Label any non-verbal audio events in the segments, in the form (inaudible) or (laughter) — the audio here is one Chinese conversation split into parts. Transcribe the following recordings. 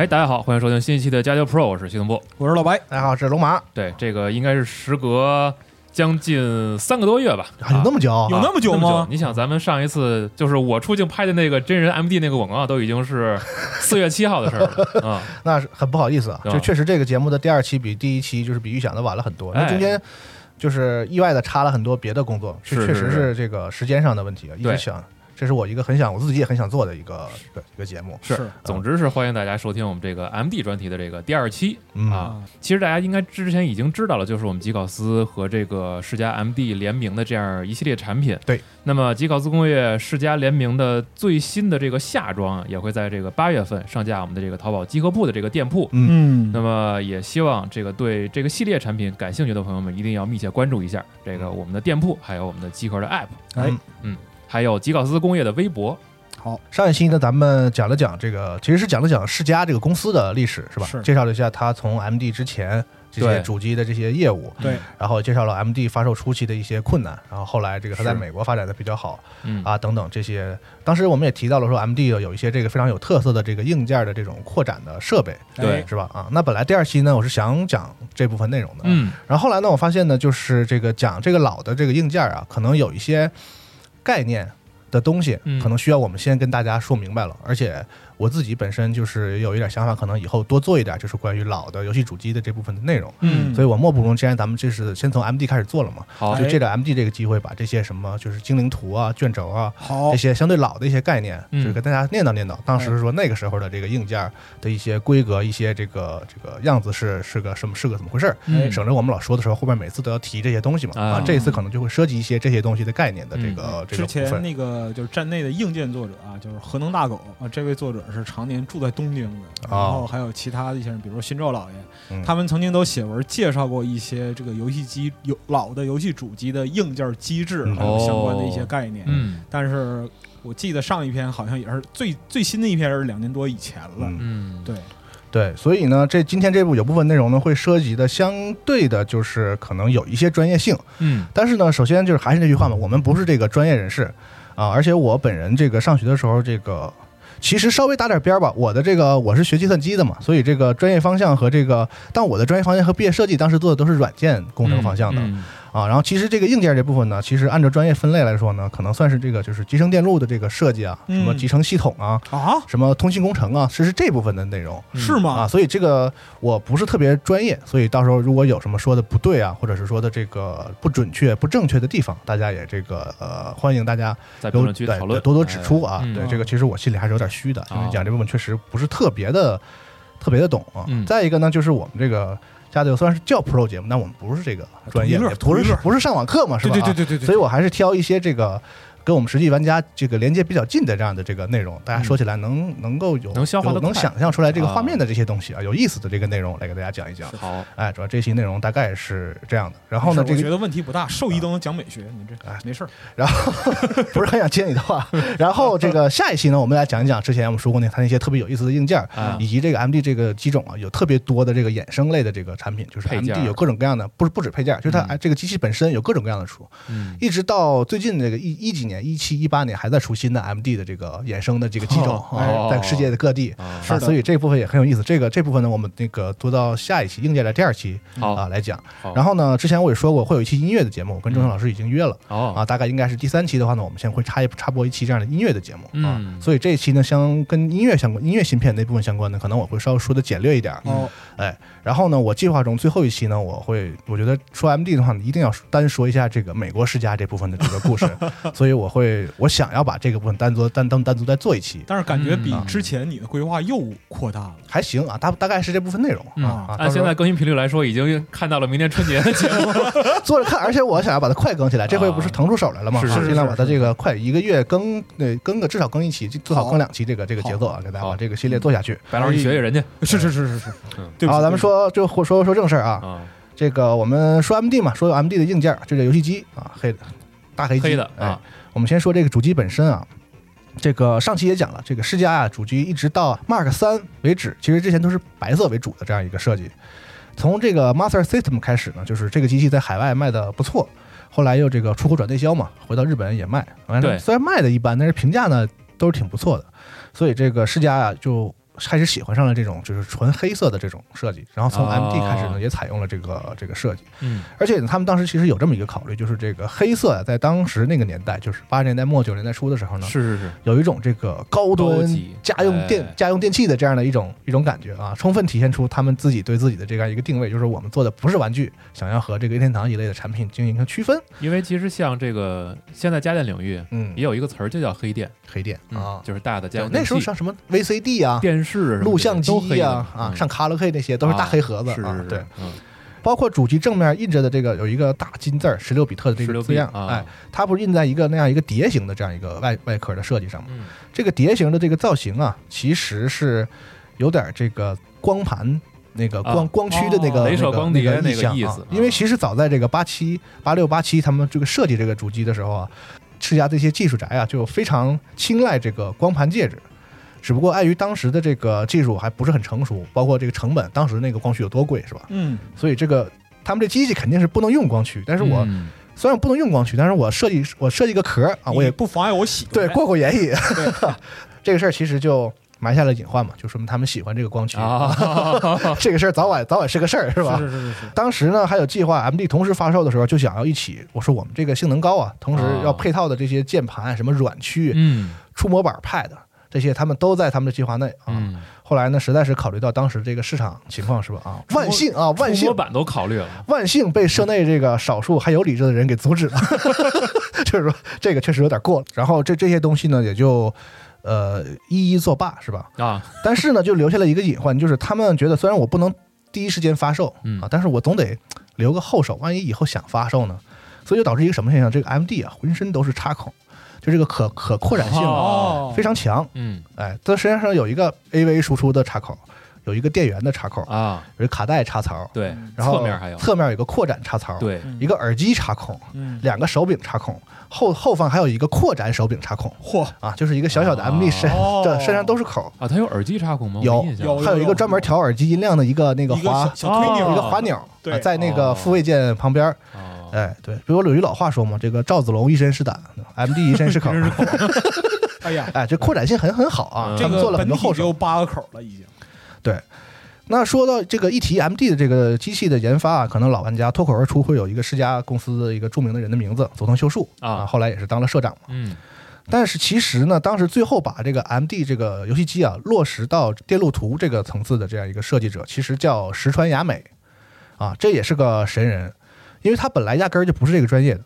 哎，大家好，欢迎收听新一期的加教 Pro，我是系统部。我是老白，大家好，我是龙马，对，这个应该是时隔将近三个多月吧？啊有那么久？有那么久吗？你想，咱们上一次就是我出镜拍的那个真人 MD 那个广告，都已经是四月七号的事儿了 (laughs) 啊！那是很不好意思啊，就确实这个节目的第二期比第一期就是比预想的晚了很多，哎那中间就是意外的插了很多别的工作，是这确实是是这个时间上的问题啊，一对直想，这是我一个很想我自己也很想做的一个一个一个节目，是是总之是欢迎大家收听我们这个 MD 专题的这个第二期嗯啊。其实大家应该之前已经知道了，就是我们吉考斯和这个世嘉 MD 联名的这样一系列产品。对，那么吉考斯工业世嘉联名的最新的这个夏装啊也会在这个八月份上架我们的这个淘宝集合铺的这个店铺。嗯那么也希望这个对这个系列产品感兴趣的朋友们一定要密切关注一下这个我们的店铺，还有我们的集合的 App，哎嗯还有吉考斯工业的微博。好，上一期呢，咱们讲了讲这个，其实是讲了讲世嘉这个公司的历史，是吧？是介绍了一下它从 MD 之前这些主机的这些业务，对，然后介绍了 MD 发售初期的一些困难，然后后来这个它在美国发展的比较好，嗯啊等等这些。当时我们也提到了说，MD 有一些这个非常有特色的这个硬件的这种扩展的设备，对是吧？啊，那本来第二期呢，我是想讲这部分内容的，嗯，然后后来呢，我发现呢，就是这个讲这个老的这个硬件啊，可能有一些概念的东西嗯，可能需要我们先跟大家说明白了，而且。我自己本身就是有一点想法，可能以后多做一点，就是关于老的游戏主机的这部分的内容。嗯所以我莫不如，既然咱们这是先从 MD 开始做了嘛，好就借着 MD 这个机会，把这些什么就是精灵图啊、卷轴啊好这，些相对老的一些概念，嗯就是跟大家念叨念叨。当时说那个时候的这个硬件的一些规格、一些这个这个样子是是个什么是个怎么回事儿，嗯省着我们老说的时候，后边每次都要提这些东西嘛。啊啊，这一次可能就会涉及一些这些东西的概念的这个这个部之前。那个就是站内的硬件作者啊，就是核能大狗啊，这位作者是常年住在东京的，然后还有其他的一些人，比如说新宙老爷，嗯。他们曾经都写文介绍过一些这个游戏机有老的游戏主机的硬件机制，嗯。还有相关的一些概念。嗯。但是我记得上一篇好像也是最最新的一篇是两年多以前了。嗯。嗯，对，对，所以呢，这今天这部有部分内容呢会涉及的相对的，就是可能有一些专业性。嗯。但是呢，首先就是还是那句话嘛，我们不是这个专业人士啊，而且我本人这个上学的时候，这个其实稍微打点边儿吧。我的这个我是学计算机的嘛，所以这个专业方向和这个，但我的专业方向和毕业设计当时做的都是软件工程方向的。啊，然后其实这个硬件这部分呢，其实按照专业分类来说呢，可能算是这个就是集成电路的这个设计啊，什么嗯集成系统啊，啊，什么通信工程啊，是是这部分的内容啊，是吗？啊所以这个我不是特别专业，所以到时候如果有什么说的不对啊，或者是说的这个不准确、不正确的地方，大家也这个呃欢迎大家在评论区讨论，多多指出啊。哎嗯对这个其实我心里还是有点虚的，因为哦讲这部分确实不是特别的特别的懂啊。嗯再一个呢，就是我们这个。家里虽然是叫 Pro 节目，但我们不是这个专业不是不是上网课嘛，是吧？对对对对对对，所以我还是挑一些这个跟我们实际玩家这个连接比较近的这样的这个内容，大家说起来能、能够有能消化的能想象出来这个啊画面的这些东西啊，有意思的这个内容来给大家讲一讲。好，哎，主要这期内容大概是这样的。然后呢，这个我觉得问题不大，兽医都能讲美学，你这哎没事儿。然后 (laughs) 不是很想接你的话。然后这个下一期呢，我们来讲一讲之前我们说过那它那些特别有意思的硬件，啊以及这个 MD 这个机种啊，有特别多的这个衍生类的这个产品，就是 MD 有各种各样的，不是不止配件，就是它嗯哎这个机器本身有各种各样的出。嗯一直到最近这个一一几年，一七一八年还在出新的 MD 的这个衍生的这个机种在世界的各地。所以这部分也很有意思。这个这部分呢，我们那个做到下一期硬件的第二期啊来讲。然后呢，之前我也说过会有一期音乐的节目，我跟郑成老师已经约了哦啊，大概应该是第三期的话呢，我们先会插一插播一期这样的音乐的节目啊嗯。所以这一期呢，相跟音乐相关、音乐芯片那部分相关的，可能我会稍微说的简略一点。哦，哎，然后呢，我计划中最后一期呢，我会我觉得说 MD 的话，一定要单说一下这个美国世家这部分的这个故事，(laughs) 所以我会我想要把这个部分单独单单单独再做一期，但是感觉比嗯。之前你的规划又扩大了。还行啊，大大概是这部分内容嗯。啊。啊按现在更新频率来说，已经看到了明年春节。的节目。做着看，而且我想要把它快更起来，这回不是腾出手来了吗？是是是啊尽量把它这个快一个月更，对，更个至少更一期，最好好更两期这个这个节奏啊，给大家把这个系列做下去。白老师，你学学人家。是是是是是。好，咱们说就说说说正事儿啊，啊，这个我们说 MD 嘛，说 MD 的硬件，就这游戏机啊，黑的大黑机。黑的哎。啊，我们先说这个主机本身啊，这个上期也讲了，这个世嘉啊主机一直到 Mark 三为止，其实之前都是白色为主的这样一个设计。从这个 Master System 开始呢，就是这个机器在海外卖的不错，后来又这个出口转内销嘛，回到日本也卖。完对了，虽然卖的一般，但是评价呢都是挺不错的。所以这个世嘉啊就开始喜欢上了这种就是纯黑色的这种设计，然后从哦 MD 开始呢也采用了这个这个设计。嗯而且，他们当时其实有这么一个考虑，就是这个黑色啊，在当时那个年代，就是八十年代末九十年代初的时候呢，是是是，有一种这个高端家用电、哎家用电器的这样的一种一种感觉啊，充分体现出他们自己对自己的这样一个定位，就是我们做的不是玩具，想要和这个任天堂一类的产品进行一个区分。因为其实像这个现在家电领域嗯也，有一个词儿就叫黑电黑电嗯啊，就是大的家电器时候像什么 VCD 啊。电视录像机呀啊，嗯。上卡拉 OK 那些都是大黑盒子啊对，，嗯。包括主机正面印着的这个有一个大金字儿，十六比特的这个字样，啊。哎，它不是印在一个那样一个碟形的这样一个外外壳的设计上吗？嗯。这个碟形的这个造型啊，其实是有点这个光盘那个光、啊光驱的那个、那个光碟那个那意象啊。意思因为其实早在这个八七八六八七他们这个设计这个主机的时候啊，世嘉这些技术宅啊就非常青睐这个光盘介质。只不过碍于当时的这个技术还不是很成熟，包括这个成本，当时那个光驱有多贵，是吧？嗯，所以这个他们这机器肯定是不能用光驱。但是我、嗯虽然不能用光驱，但是我设计我设计个壳啊，我也不妨碍我喜对过过眼瘾。(laughs) 对这个事儿其实就埋下了隐患嘛，就说明他们喜欢这个光驱。啊，(laughs) 这个事儿早晚早晚是个事儿，是吧？是是是是是，当时呢，还有计划 MD 同时发售的时候，就想要一起。我说我们这个性能高啊，同时要配套的这些键盘、什么软驱、嗯触摸板、Pad 这些，他们都在他们的计划内啊。嗯，后来呢，实在是考虑到当时这个市场情况，是吧？啊，万幸啊，万幸触摸板都考虑了，万幸被社内这个少数还有理智的人给阻止了，(laughs) 就是说这个确实有点过了。然后这这些东西呢，也就呃一一作罢，是吧？啊，但是呢，就留下了一个隐患，就是他们觉得虽然我不能第一时间发售嗯啊，但是我总得留个后手，万一以后想发售呢？所以就导致一个什么现象？这个 MD 啊，浑身都是插孔，就这个可可扩展性非常强。嗯。哎，它实际上有一个 AV 输出的插口，有一个电源的插口，啊，有一卡带插槽，对，然后侧面还有，侧面有一个扩展插槽，，对，嗯一个耳机插孔，嗯，两个手柄插孔，后后方还有一个扩展手柄插孔嚯，啊，就是一个小小的 MD 身，哦。这身上都是口。啊，它有耳机插孔吗？有。还有一个专门调耳机音量的一个那个滑小小推钮，哦一个滑钮，在那个哦。复位键旁边。哦，哎，对，比如有一老话说嘛，这个赵子龙一身是胆，MD (laughs) 一身是口。(laughs) 哎呀，哎，这扩展性很很好啊，嗯这个他们做了很多后手。八个口了，已经。对那说到这个一提 MD 的这个机器的研发啊，可能老玩家脱口而出会有一个世家公司的一个著名的人的名字佐藤秀树啊后来也是当了社长嘛。嗯但是其实呢，当时最后把这个 MD 这个游戏机啊落实到电路图这个层次的这样一个设计者，其实叫石川雅美，啊，这也是个神人，因为他本来压根儿就不是这个专业的。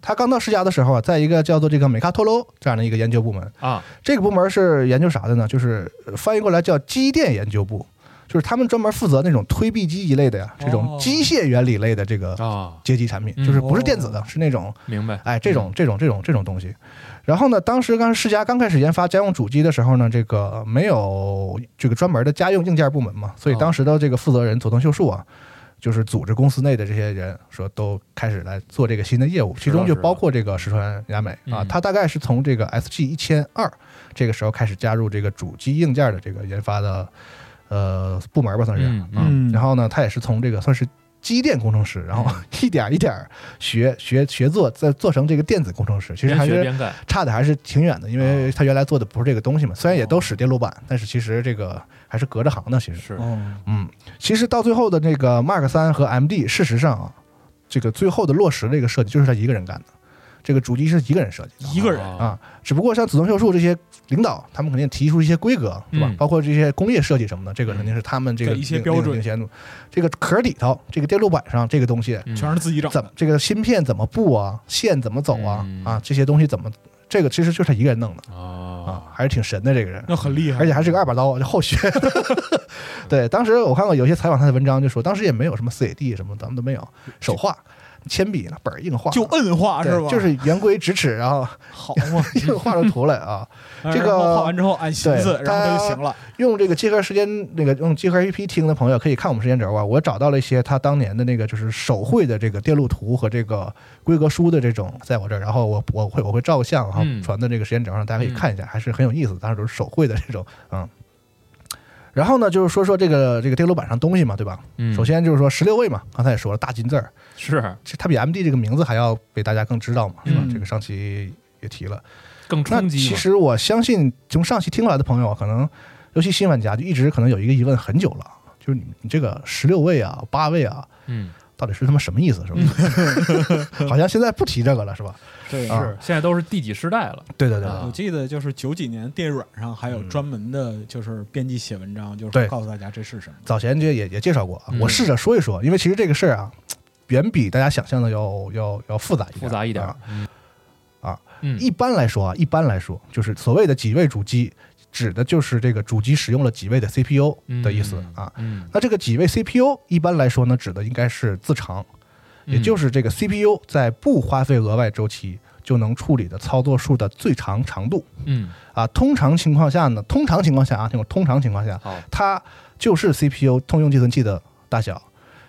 他刚到世嘉的时候啊，在一个叫做这个美卡托罗这样的一个研究部门，啊这个部门是研究啥的呢？就是呃翻译过来叫机电研究部，就是他们专门负责那种推币机一类的呀，这种哦机械原理类的这个啊，阶级产品，嗯就是不是电子的，哦是那种明白。哎，这种这种这种这种东西。然后呢，当时刚世嘉刚开始研发家用主机的时候呢，这个没有这个专门的家用硬件部门嘛，所以当时的这个负责人佐藤秀树啊，就是组织公司内的这些人说都开始来做这个新的业务，其中就包括这个石川雅美啊嗯，他大概是从这个 SG 一千二这个时候开始加入这个主机硬件的这个研发的呃部门吧，算是嗯啊。嗯。然后呢，他也是从这个算是机电工程师，然后 (laughs) 一点一点学学学做，再做成这个电子工程师，其实还是。差的还是挺远的，因为他原来做的不是这个东西嘛，虽然也都使电路板，但是其实这个还是隔着行的。其实，是。哦，嗯，其实到最后的这个 Mark 三和 MD，事实上啊，这个最后的落实这个设计就是他一个人干的，这个主机是一个人设计的。一个人啊啊，只不过像紫藤秀树这些领导，他们肯定提出一些规格，是吧？嗯包括这些工业设计什么的，这个肯定是他们这个给一些标准。这个壳里头，这个电路板上这个东西，嗯全是自己找的。怎么这个芯片怎么布啊，线怎么走啊，嗯啊，这些东西怎么，这个其实就是他一个人弄的啊啊，还是挺神的这个人。那很厉害，而且还是个二把刀，就后学。(laughs) 对，当时我看过有些采访他的文章，就说当时也没有什么 CAD 什么，咱们都没有，手画、铅笔、呢本儿硬画，就摁画是吧？就是圆规直尺，然后好嘛，(laughs) 硬画出图来啊。(laughs) 这个画完之后按心思，对然后他就行了。用这个集合时间那个用集合 APP 听的朋友可以看我们时间轴啊，我找到了一些他当年的那个就是手绘的这个电路图和这个规格书的这种在我这儿，然后我我会我会照个相，然后嗯传到这个时间轴上，大家可以看一下，还是很有意思，当时都是手绘的这种，嗯。然后呢，就是说说这个这个电路板上东西嘛，对吧？嗯首先就是说十六位嘛，刚才也说了大金字儿，是这它比 MD 这个名字还要被大家更知道嘛，是吧？嗯这个上期也提了。更那冲击嘛。其实我相信，从上期听过来的朋友啊，可能尤其新玩家就一直可能有一个疑问很久了，就是你你这个十六位啊、八位啊，嗯，到底是他妈什么意思？是吧？(laughs) 好像现在不提这个了，是吧？对啊是现在都是第几世代了？对对对，啊我记得就是九几年电软上还有嗯专门的，就是编辑写文章，就是告诉大家这是什么。早前这也也介绍过啊，嗯我试着说一说，因为其实这个事儿啊，远比大家想象的要要要复杂一点，复杂一点啊。嗯啊，嗯，一般来说啊，一般来说，就是所谓的几位主机，指的就是这个主机使用了几位的 CPU 的意思啊。嗯，那这个几位 CPU 一般来说呢，指的应该是自长，也就是是这个 CPU 在不花费额外周期就能处理的操作数的最长长度嗯，啊。通常情况下呢，通常情况下啊，听我通常情况下，它就是 CPU 通用计算器的大小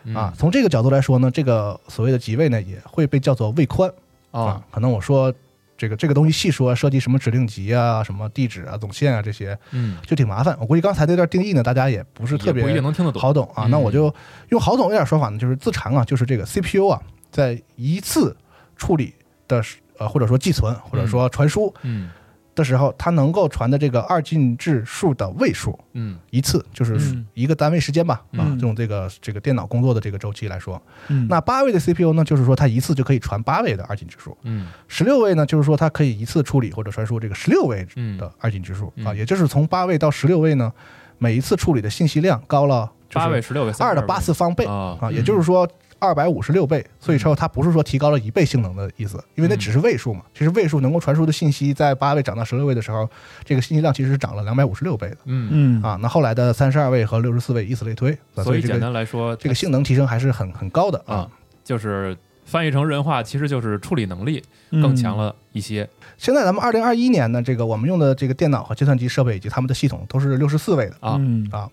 嗯啊。从这个角度来说呢，这个所谓的几位呢，也会被叫做位宽啊啊。可能我说这个这个东西细说，涉及什么指令集啊、什么地址啊、总线啊这些，嗯，就挺麻烦。我估计刚才那段定义呢，大家也不是特别不一定能听得懂。好懂啊。嗯那我就用好懂一点说法呢，就是自长啊，就是这个 CPU 啊，在一次处理的时呃，或者说寄存或者说传输嗯。的时候，它能够传的这个二进制数的位数，嗯。一次就是嗯。一个单位时间吧，啊，嗯。用这个这个电脑工作的这个周期来说，嗯。那八位的 CPU 呢，就是说它一次就可以传八位的二进制数。嗯。十六位呢，就是说它可以一次处理或者传输这个十六位嗯，的二进制数啊，嗯也就是从八位到十六位呢，每一次处理的信息量高了八位、十六位、二的八次方倍啊啊，也就是说二百五十六倍，所以说它不是说提高了一倍性能的意思，因为那只是位数嘛。其实位数能够传输的信息，在八位涨到十六位的时候，这个信息量其实是涨了两百五十六倍的嗯，嗯啊。那后来的三十二位和六十四位，以此类推，啊所以简这个单来说，这个性能提升还是很很高的啊啊。就是翻译成人话，其实就是处理能力嗯更强了一些。现在咱们二零二一年呢，这个我们用的这个电脑和计算机设备以及他们的系统都是六十四位的。啊嗯啊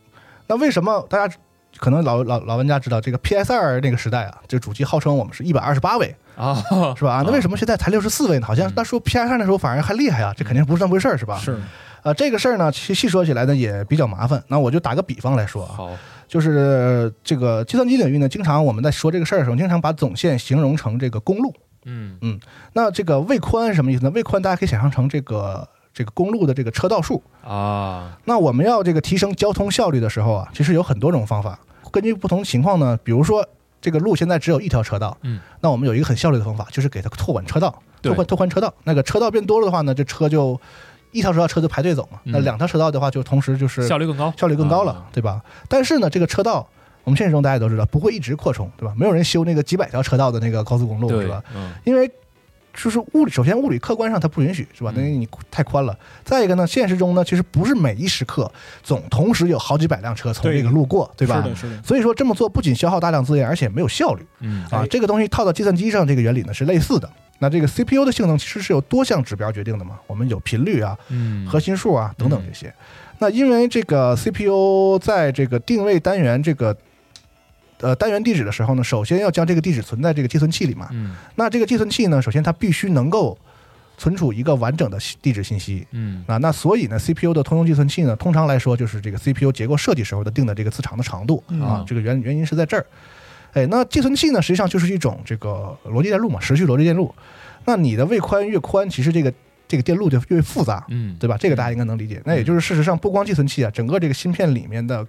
那为什么大家可能老老老玩家知道这个 PS 二那个时代啊，这个主机号称我们是一百二十八位，啊，是吧？那为什么现在才六十四位呢？好像嗯那时候 PS 二那时候反而还厉害啊，这肯定不是那么回事儿，是吧？是呃，这个事儿呢，其实细说起来呢也比较麻烦。那我就打个比方来说啊，就是这个计算机领域呢，经常我们在说这个事儿的时候，经常把总线形容成这个公路。嗯那这个位宽是什么意思呢？位宽大家可以想象成这个这个公路的这个车道数。啊，那我们要这个提升交通效率的时候啊，其实有很多种方法。根据不同情况呢，比如说这个路现在只有一条车道，嗯，那我们有一个很效率的方法，就是给它拓宽车道，对拓宽拓宽车道。那个车道变多了的话呢，这车就一条车道车就排队走嘛。嗯那两条车道的话，就同时就是效率更高，效率更高了，啊对吧？但是呢，这个车道我们现实中大家都知道不会一直扩充，对吧？没有人修那个几百条车道的那个高速公路，对是吧？？嗯因为就是物理，首先物理客观上它不允许，是吧？等于你太宽了。再一个呢，现实中呢，其实不是每一时刻总同时有好几百辆车从这个路过，对吧是？的，是的，所以说这么做不仅消耗大量资源，而且没有效率嗯啊哎。这个东西套到计算机上，这个原理呢是类似的。那这个 CPU 的性能其实是由多项指标决定的嘛，我们有频率啊、嗯，核心数啊等等这些。那因为这个 CPU 在这个定位单元这个呃单元地址的时候呢，首先要将这个地址存在这个寄存器里嘛。嗯那这个寄存器呢，首先它必须能够存储一个完整的地址信息。嗯啊，那所以呢，CPU 的通用寄存器呢，通常来说就是这个 CPU 结构设计时候的定的这个字长的长度嗯啊，这个原原因是在这儿。哎，那寄存器呢，实际上就是一种这个逻辑电路嘛，时序逻辑电路。那你的位宽越宽，其实这个这个电路就越复杂，嗯，对吧？这个大家应该能理解。那也就是事实上，不光寄存器啊，整个这个芯片里面的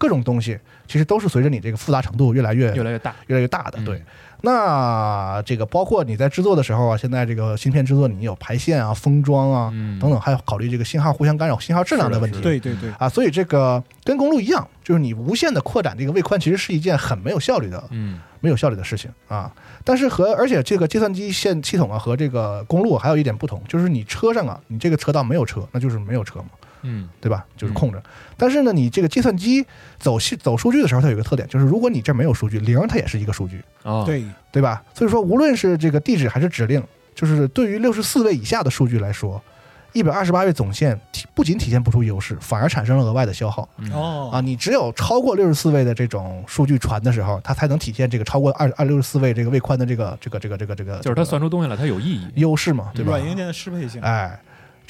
各种东西，其实都是随着你这个复杂程度越来越越来越大，越来越大的。嗯对，那这个包括你在制作的时候啊，现在这个芯片制作，你有排线啊、封装啊嗯等等，还要考虑这个信号互相干扰、信号质量的问题。对对对，啊，所以这个跟公路一样，就是你无限的扩展这个位宽，其实是一件很没有效率的、嗯没有效率的事情啊。但是和而且这个计算机线系统啊和这个公路还有一点不同，就是你车上啊，你这个车道没有车，那就是没有车嘛，嗯对吧？就是空着。但是呢，你这个计算机走系走数据的时候，它有一个特点，就是如果你这儿没有数据，零它也是一个数据，啊，对，对吧？所以说，无论是这个地址还是指令，就是对于六十四位以下的数据来说，一百二十八位总线体不仅体现不出优势，反而产生了额外的消耗。嗯哦啊，你只有超过六十四位的这种数据传的时候，它才能体现这个超过二二六十四位这个位宽的这个这个这个这个这个，就是它算出东西来，它有意义，优势嘛，对吧？软硬件的适配性，哎，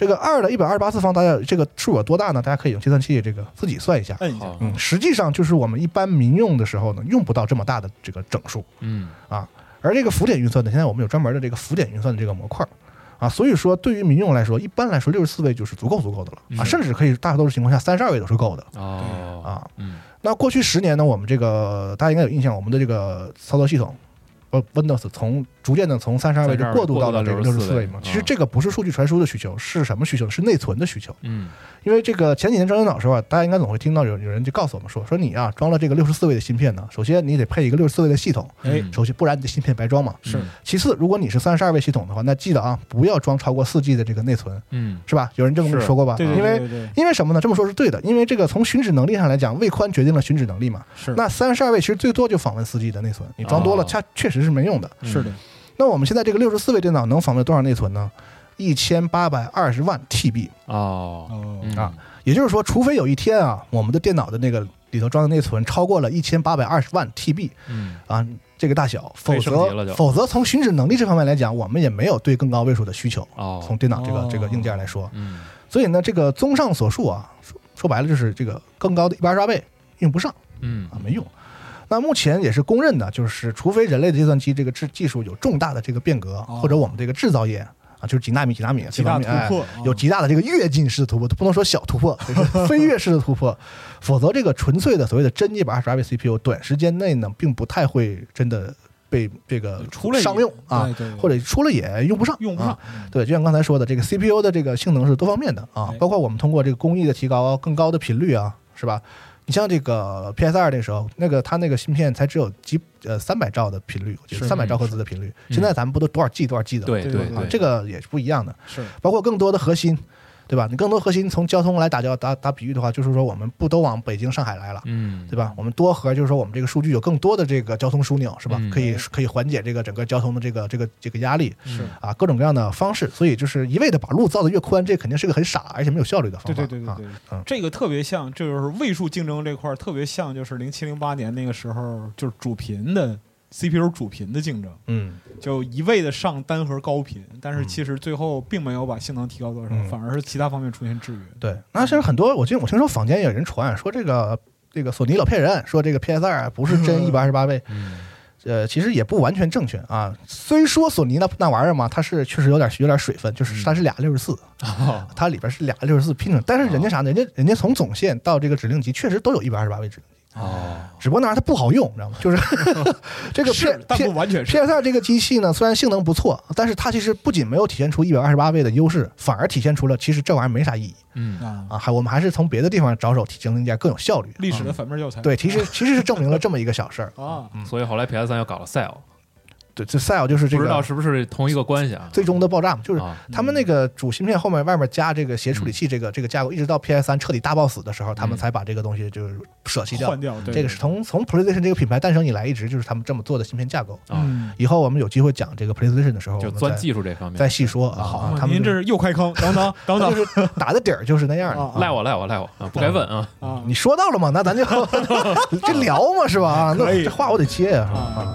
这个二的一百二十八次方，大家这个数有多大呢？大家可以用计算器这个自己算一下。摁一下，嗯，实际上就是我们一般民用的时候呢，用不到这么大的这个整数。嗯啊而这个浮点运算呢，现在我们有专门的这个浮点运算的这个模块儿啊，所以说对于民用来说，一般来说六十四位就是足够足够的了啊，嗯甚至可以大多数情况下三十二位都是够的哦啊。嗯那过去十年呢，我们这个大家应该有印象，我们的这个操作系统。呃，Windows 从逐渐的从三十二位就过渡到了这个六十过渡到64四位嘛。其实这个不是数据传输的需求，是什么需求？是内存的需求。嗯因为这个前几年装电脑的时候啊，大家应该总会听到有有人就告诉我们说，说你啊装了这个六十四位的芯片呢，首先你得配一个六十四位的系统，哎，首先不然你的芯片白装嘛。是其次，如果你是三十二位系统的话，那记得啊，不要装超过四 G 的这个内存，嗯是吧？有人这么跟你说过吧？对对因为因为什么呢？这么说是对的，因为这个从寻址能力上来讲，位宽决定了寻址能力嘛。是那三十二位其实最多就访问四 G 的内存，你装多了，哦它确实是没用的。嗯是的，那我们现在这个六十四位电脑能访问多少内存呢？一千八百二十万 TB，哦啊也就是说，除非有一天啊，我们的电脑的那个里头装的内存超过了一千八百二十万 TB 嗯啊，这个大小，否则否则从寻址能力这方面来讲，我们也没有对更高位数的需求。哦从电脑这个哦这个硬件来说，嗯所以呢，这个综上所述啊，说说白了就是这个更高的一百二十八倍用不上嗯啊，没用。那目前也是公认的，就是除非人类的计算机这个制技术有重大的这个变革，哦或者我们这个制造业啊，就是几纳米几纳米极大突这方面，哎破，有极大的这个跃进式的突破，不能说小突破，(laughs) 飞跃式的突破。否则，这个纯粹的所谓的真一百二十八位 CPU，短时间内呢，并不太会真的被这个出了商用啊，对对对或者出了也用不上，用不上啊。，对，就像刚才说的，这个 CPU 的这个性能是多方面的啊哎，包括我们通过这个工艺的提高，更高的频率啊，是吧？你像这个 PS 二那时候，那个它那个芯片才只有几呃三百兆的频率，我记得是三百兆赫兹的频率。嗯现在咱们不都多少 G 多少 G 的了？对对对这个也是不一样的。是包括更多的核心，对吧？你更多核心从交通来打交打打比喻的话，就是说我们不都往北京、上海来了。嗯对吧？我们多核就是说，我们这个数据有更多的这个交通枢纽，是吧？嗯可以可以缓解这个整个交通的这个这个这个压力是，啊，各种各样的方式。所以就是一味的把路造得越宽，这肯定是个很傻而且没有效率的方法。啊对对对对对嗯，这个特别像，就是位数竞争这块儿特别像，就是零七零八年那个时候，就是主频的 CPU 主频的竞争，嗯，就一味的上单核高频，但是嗯其实最后并没有把性能提高多少，嗯反而是其他方面出现制约。对。那现在很多，我记得我听说坊间有人传说这个这个索尼老骗人，说这个 PS 二不是真 (laughs) 一百二十八位。嗯呃，其实也不完全正确啊。虽说索尼那那玩意儿嘛，它是确实有点有点水分，就是它是俩六十四，(laughs) 哦它里边是俩六十四拼成，但是人家啥呢？人家人家从总线到这个指令集确实都有一百二十八位指令集，哦，只不过那玩意儿它不好用，你知道吗？(laughs) 就是 (laughs) 这个 P 是，但 P 不完全是 P S 二这个机器呢，虽然性能不错，但是它其实不仅没有体现出一百二十八位的优势，反而体现出了其实这玩意儿没啥意义嗯啊，啊。还我们还是从别的地方着手提升一下更有效率。历史的啊反面教材。对，其实其实是证明了这么一个小事儿。(laughs) 啊，所以后来 PS 三又搞了 Cell，对，这 Cell 就是这个不知道是不是同一个关系啊？最终的爆炸嘛，就是啊他们那个主芯片后面外面加这个协处理器，这个这个架构，一直到 PS 三彻底大爆死的时候，他们嗯才把这个东西就是舍弃掉换。掉，对这个是从从 PlayStation 这个品牌诞生以来，一直就是他们这么做的芯片架构。啊，嗯，以后我们有机会讲这个 PlayStation 的时候，就钻技术这方面。再细说啊。好啊，他们您这是又开坑，等等 (laughs) 等他等就是打的底儿就是那样的。啊赖我赖我赖我啊！不该问啊！啊，你说到了吗，那咱就 (laughs) (laughs) 这聊嘛，是吧？啊，那这话我得接呀。啊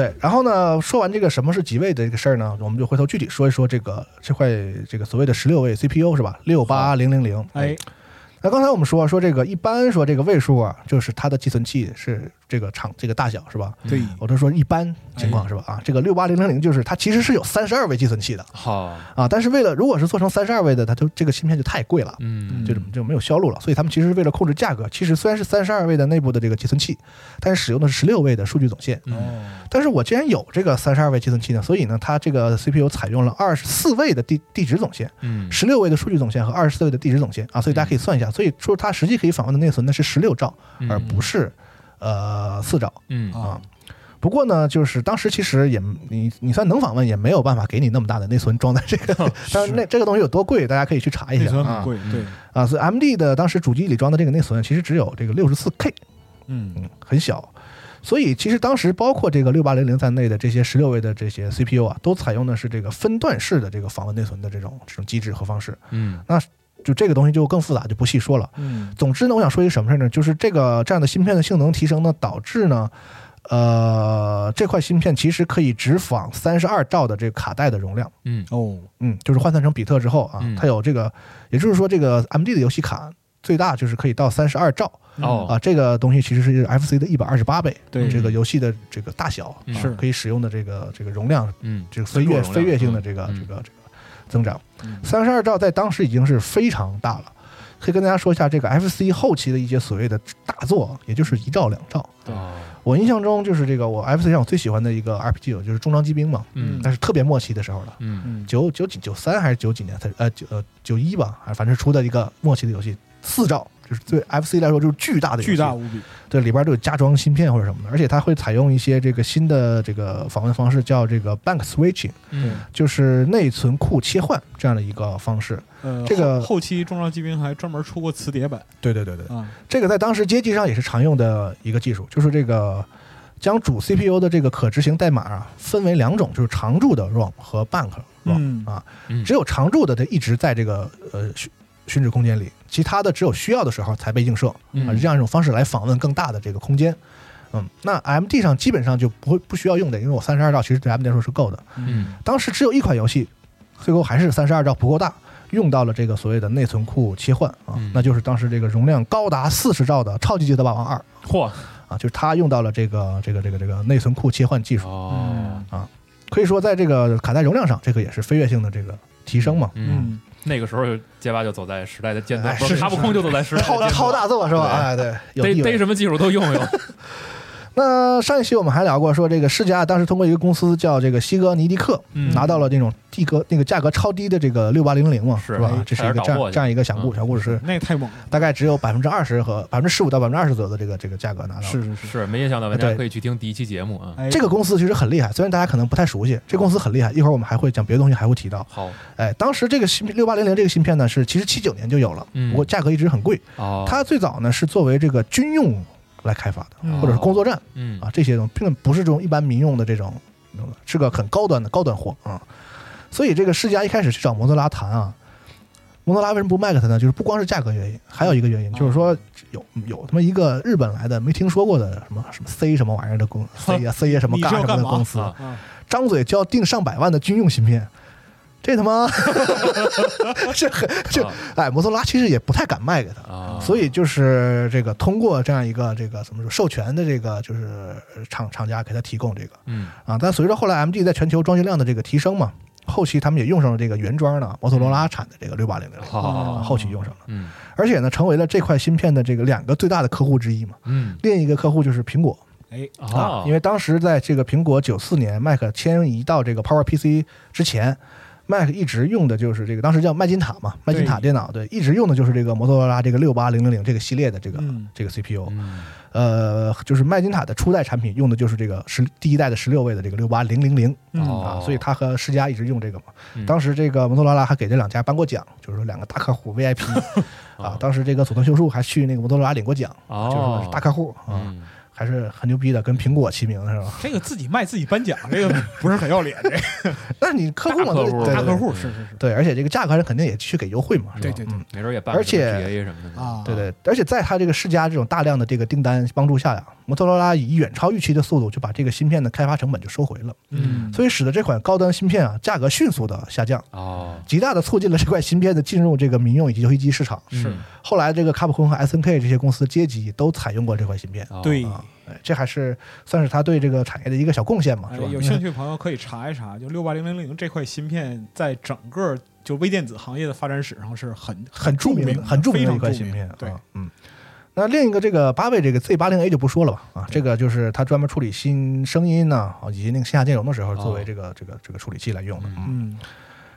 对，然后呢，说完这个什么是几位的这个事儿呢，我们就回头具体说一说这个这块这个所谓的十六位 CPU 是吧？六八零零零。哎，那刚才我们说说这个一般说这个位数啊，就是它的计算器是这个长这个大小是吧？对，我都说一般情况哎是吧？啊，这个六八零零零就是它其实是有三十二位计算器的。好，啊，但是为了如果是做成三十二位的，它就这个芯片就太贵了。嗯。就就没有销路了，所以他们其实为了控制价格，其实虽然是三十二位的内部的这个计算器，但是使用的是十六位的数据总线。嗯。哦，但是我既然有这个三十二位计算器呢，所以呢，它这个 CPU 采用了二十四位的地地址总线，嗯。十六位的数据总线和二十四位的地址总线。啊，所以大家可以算一下，所以说它实际可以访问的内存呢是十六兆，而不是呃四兆。嗯。啊，不过呢，就是当时其实也你你算能访问，也没有办法给你那么大的内存装在这个，(laughs) 但是那这个东西有多贵，大家可以去查一下。啊存很贵，对，啊，所以 MD 的当时主机里装的这个内存其实只有这个六十四 K，嗯。嗯，很小。所以其实当时包括这个六八零零在内的这些十六位的这些 CPU 啊，都采用的是这个分段式的这个访问内存的这种这种机制和方式。嗯就这个东西就更复杂，就不细说了。嗯。总之呢，我想说一个什么事儿呢？就是这个这样的芯片的性能提升呢，导致呢，呃，这块芯片其实可以直访三十二兆的这个卡带的容量。嗯。哦，嗯，就是换算成比特之后啊，嗯。它有这个，也就是说，这个 MD 的游戏卡最大就是可以到三十二兆哦。啊。这个东西其实是 FC 的一百二十八倍，对。这个游戏的这个大小嗯。啊是。可以使用的这个这个容量，嗯。这个飞跃飞跃性的这个嗯。这个这个增长。嗯三十二兆在当时已经是非常大了。可以跟大家说一下，这个 FC 后期的一些所谓的大作，也就是一兆两兆。我印象中就是这个我 FC 上我最喜欢的一个 RPG 就是重装机兵嘛，嗯但是特别末期的时候了，嗯嗯九九几九三还是九几年才呃九呃九一吧，还反正出的一个末期的游戏，四兆就是对 FC 来说就是巨大的巨大无比，对，里边都有加装芯片或者什么的，而且它会采用一些这个新的这个访问方式，叫这个 bank switching，嗯就是内存库切换这样的一个方式。呃，这个后后期重装机兵还专门出过磁碟版对对对对，啊，这个在当时街机上也是常用的一个技术，就是这个将主 CPU 的这个可执行代码啊分为两种，就是常驻的 ROM 和 bank ROM、嗯啊，嗯只有常驻的它一直在这个呃寻寻址空间里，其他的只有需要的时候才被映射啊，这样一种方式来访问更大的这个空间。嗯，那 MD 上基本上就不会不需要用的，因为我三十二兆其实对 MD 来说是够的。嗯。当时只有一款游戏，最后还是三十二兆不够大，用到了这个所谓的内存库切换啊，嗯。那就是当时这个容量高达四十兆的超级街头霸王二。嚯。啊，就是它用到了这个这个这个这个内存库切换技术，哦。可以说在这个卡带容量上，这个也是飞跃性的这个提升嘛。嗯。嗯那个时候街霸就走在时代的尖端，卡普空就走在时代的 (laughs) 尖端超大作是吧？哎，对，逮。逮什么技术都用用。那上一期我们还聊过，说这个世嘉当时通过一个公司叫这个西格尼迪克，嗯拿到了那种地格那个价格超低的这个六八零零嘛，是吧哎？这是一个这差点倒货去样这样一个小故嗯小故事那也太猛了，大概只有百分之二十和百分之十五到百分之二十左右的这个这个价格拿到。是是是，是没印象的玩家对可以去听第一期节目啊。哎，这个公司其实很厉害，虽然大家可能不太熟悉，这公司很厉害。一会儿我们还会讲别的东西，还会提到。好哎，当时这个芯六八零零这个芯片呢，是其实七九年就有了，嗯不过价格一直很贵。哦，它最早呢是作为这个军用来开发的，嗯。或者是工作站嗯。啊，这些东西并不是这种一般民用的这种，是个很高端的高端货啊。所以这个世嘉一开始去找摩托罗拉谈啊，摩托罗拉为什么不卖给他呢？就是不光是价格原因，还有一个原因就是说有有他妈一个日本来的没听说过的什么什么 C 什么玩意儿的公 C 呀 C 呀什么你嘎什么的公司，啊。啊，张嘴就要定上百万的军用芯片，这他妈 (laughs) 这很就啊哎，摩托罗拉其实也不太敢卖给他。啊，所以就是这个通过这样一个这个怎么说授权的这个就是厂厂家给他提供这个嗯啊，但随着后来 MG 在全球装机量的这个提升嘛，后期他们也用上了这个原装的摩托罗拉产的这个六八零零啊后期用上了，嗯而且呢成为了这块芯片的这个两个最大的客户之一嘛。嗯另一个客户就是苹果哎，啊，因为当时在这个苹果九四年 Mac 迁移到这个 Power PC 之前。Mac 一直用的就是这个，当时叫麦金塔嘛，麦金塔电脑，对，一直用的就是这个摩托罗拉这个六八零零零这个系列的这个、嗯这个 CPU。嗯呃，就是麦金塔的初代产品用的就是这个十第一代的十六位的这个六八零零零啊，所以它和世嘉一直用这个嘛。嗯当时这个摩托罗拉还给这两家颁过奖，就是说两个大客户 VIP (laughs) 啊，当时这个佐藤秀树还去那个摩托罗拉领过奖，就是大客户啊，嗯还是很牛逼的，跟苹果齐名是吧？这个自己卖自己颁奖，(laughs) 这个不是很要脸，这个。(laughs) 但是你客户嘛，大客户是是是对，而且这个价格上肯定也去给优惠嘛，是吧？对对对嗯。没准也办而且什么的啊，对对，而且在他这个世家这种大量的这个订单帮助下呀，摩托罗拉以远超预期的速度就把这个芯片的开发成本就收回了，嗯，所以使得这款高端芯片啊价格迅速的下降，哦极大的促进了这块芯片的进入这个民用以及游戏机市场。是后来这个卡普空和 SNK 这些公司阶级都采用过这块芯片哦对。这还是算是他对这个产业的一个小贡献嘛，是吧？哎有兴趣的朋友可以查一查，(laughs) 就六八零零零这块芯片在整个就微电子行业的发展史上是很很著名很著名的一块芯片。对啊，嗯。那另一个这个八位这个 Z 八零 A 就不说了吧啊，这个就是它专门处理新声音呢、啊，以及那个线下兼容的时候作为这个、这个这个处理器来用的。嗯。嗯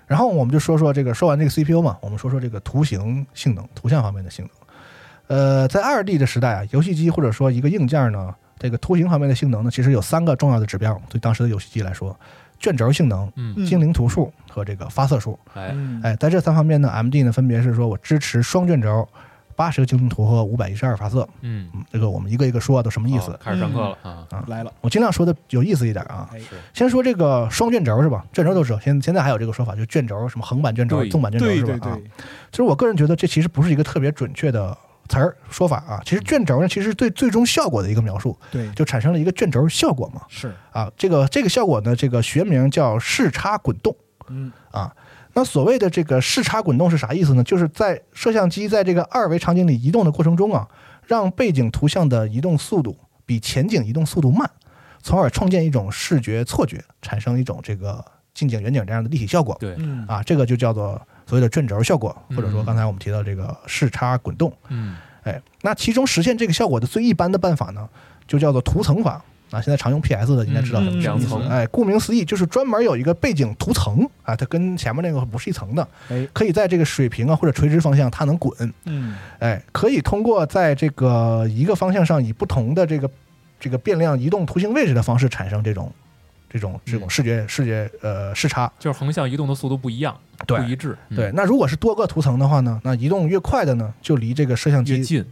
然后我们就说说这个，说完这个 CPU 嘛，我们说说这个图形性能、图像方面的性能。呃，在二 D 的时代啊，游戏机或者说一个硬件呢，这个图形方面的性能呢，其实有三个重要的指标，对当时的游戏机来说，卷轴性能、精灵图数和这个发色数。哎嗯哎，在这三方面呢，MD 呢分别是说我支持双卷轴、八十个精灵图和五百一十二发色。嗯嗯，这个我们一个一个说都什么意思哦？开始上课了啊啊？来了，我尽量说的有意思一点啊。哎，是先说这个双卷轴是吧？卷轴都知道，现现在还有这个说法，就卷轴，什么横版卷轴、纵版卷轴是吧？啊其实我个人觉得这其实不是一个特别准确的词儿说法啊。其实卷轴呢，其实是对最终效果的一个描述，对，就产生了一个卷轴效果嘛。是，啊，这个这个效果呢，这个学名叫视差滚动嗯啊。那所谓的这个视差滚动是啥意思呢？就是在摄像机在这个二维场景里移动的过程中啊，让背景图像的移动速度比前景移动速度慢，从而创建一种视觉错觉，产生一种这个近景、远景这样的立体效果。对嗯啊，这个就叫做所谓的卷轴效果，或者说嗯刚才我们提到这个视差滚动。嗯哎，那其中实现这个效果的最一般的办法呢，就叫做图层法。啊，现在常用 PS 的应该知道什么意思两层。哎，顾名思义，就是专门有一个背景图层啊，它跟前面那个不是一层的，哎，可以在这个水平啊或者垂直方向它能滚。嗯哎，可以通过在这个一个方向上以不同的这个这个变量移动图形位置的方式产生这种这种这种嗯视觉视觉呃视差。就是横向移动的速度不一样，对不一致，嗯对，那如果是多个图层的话呢，那移动越快的呢，就离这个摄像机越近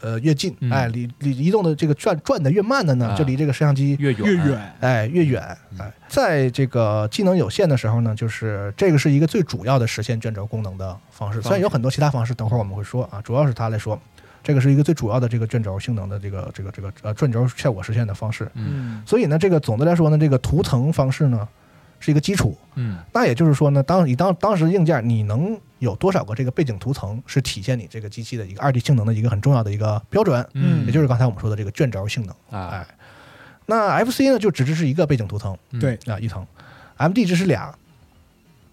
呃越近，嗯哎，离离移动的这个转转的越慢的呢，啊就离这个摄像机越远越远，哎越远。嗯哎，在这个技能有限的时候呢，就是这个是一个最主要的实现卷轴功能的方式。虽然有很多其他方式，等会儿我们会说啊，主要是它来说，这个是一个最主要的这个卷轴性能的这个这个这个呃卷轴效果实现的方式。嗯嗯所以呢，这个总的来说呢，这个图层方式呢是一个基础。嗯那也就是说呢，当你当当时硬件你能有多少个这个背景图层，是体现你这个机器的一个二 D 性能的一个很重要的一个标准，嗯，也就是刚才我们说的这个卷轴性能。啊。哎，那 FC 呢就只支持一个背景图层嗯。对。啊，一层，MD 支持俩。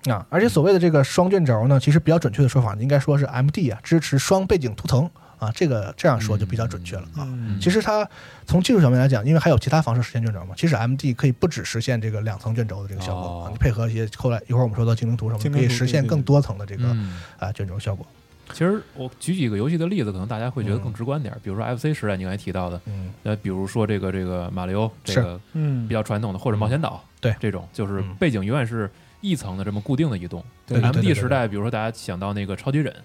啊，而且所谓的这个双卷轴呢，其实比较准确的说法呢，应该说是 MD 啊支持双背景图层啊，这个这样说就比较准确了啊。嗯其实它从技术层面来讲，因为还有其他方式实现卷轴嘛，其实 MD 可以不只实现这个两层卷轴的这个效果哦啊，你配合一些后来一会儿我们说到精灵图什么的，精灵图可以实现更多层的这个嗯啊卷轴效果。其实我举几个游戏的例子，可能大家会觉得嗯更直观点儿。比如说 FC 时代，你刚才提到的，嗯，呃，比如说这个这个马里奥这个嗯比较传统的，或者冒险岛，对这种就是嗯背景永远是一层的这么固定的移动。MD 时代，比如说大家想到那个超级忍，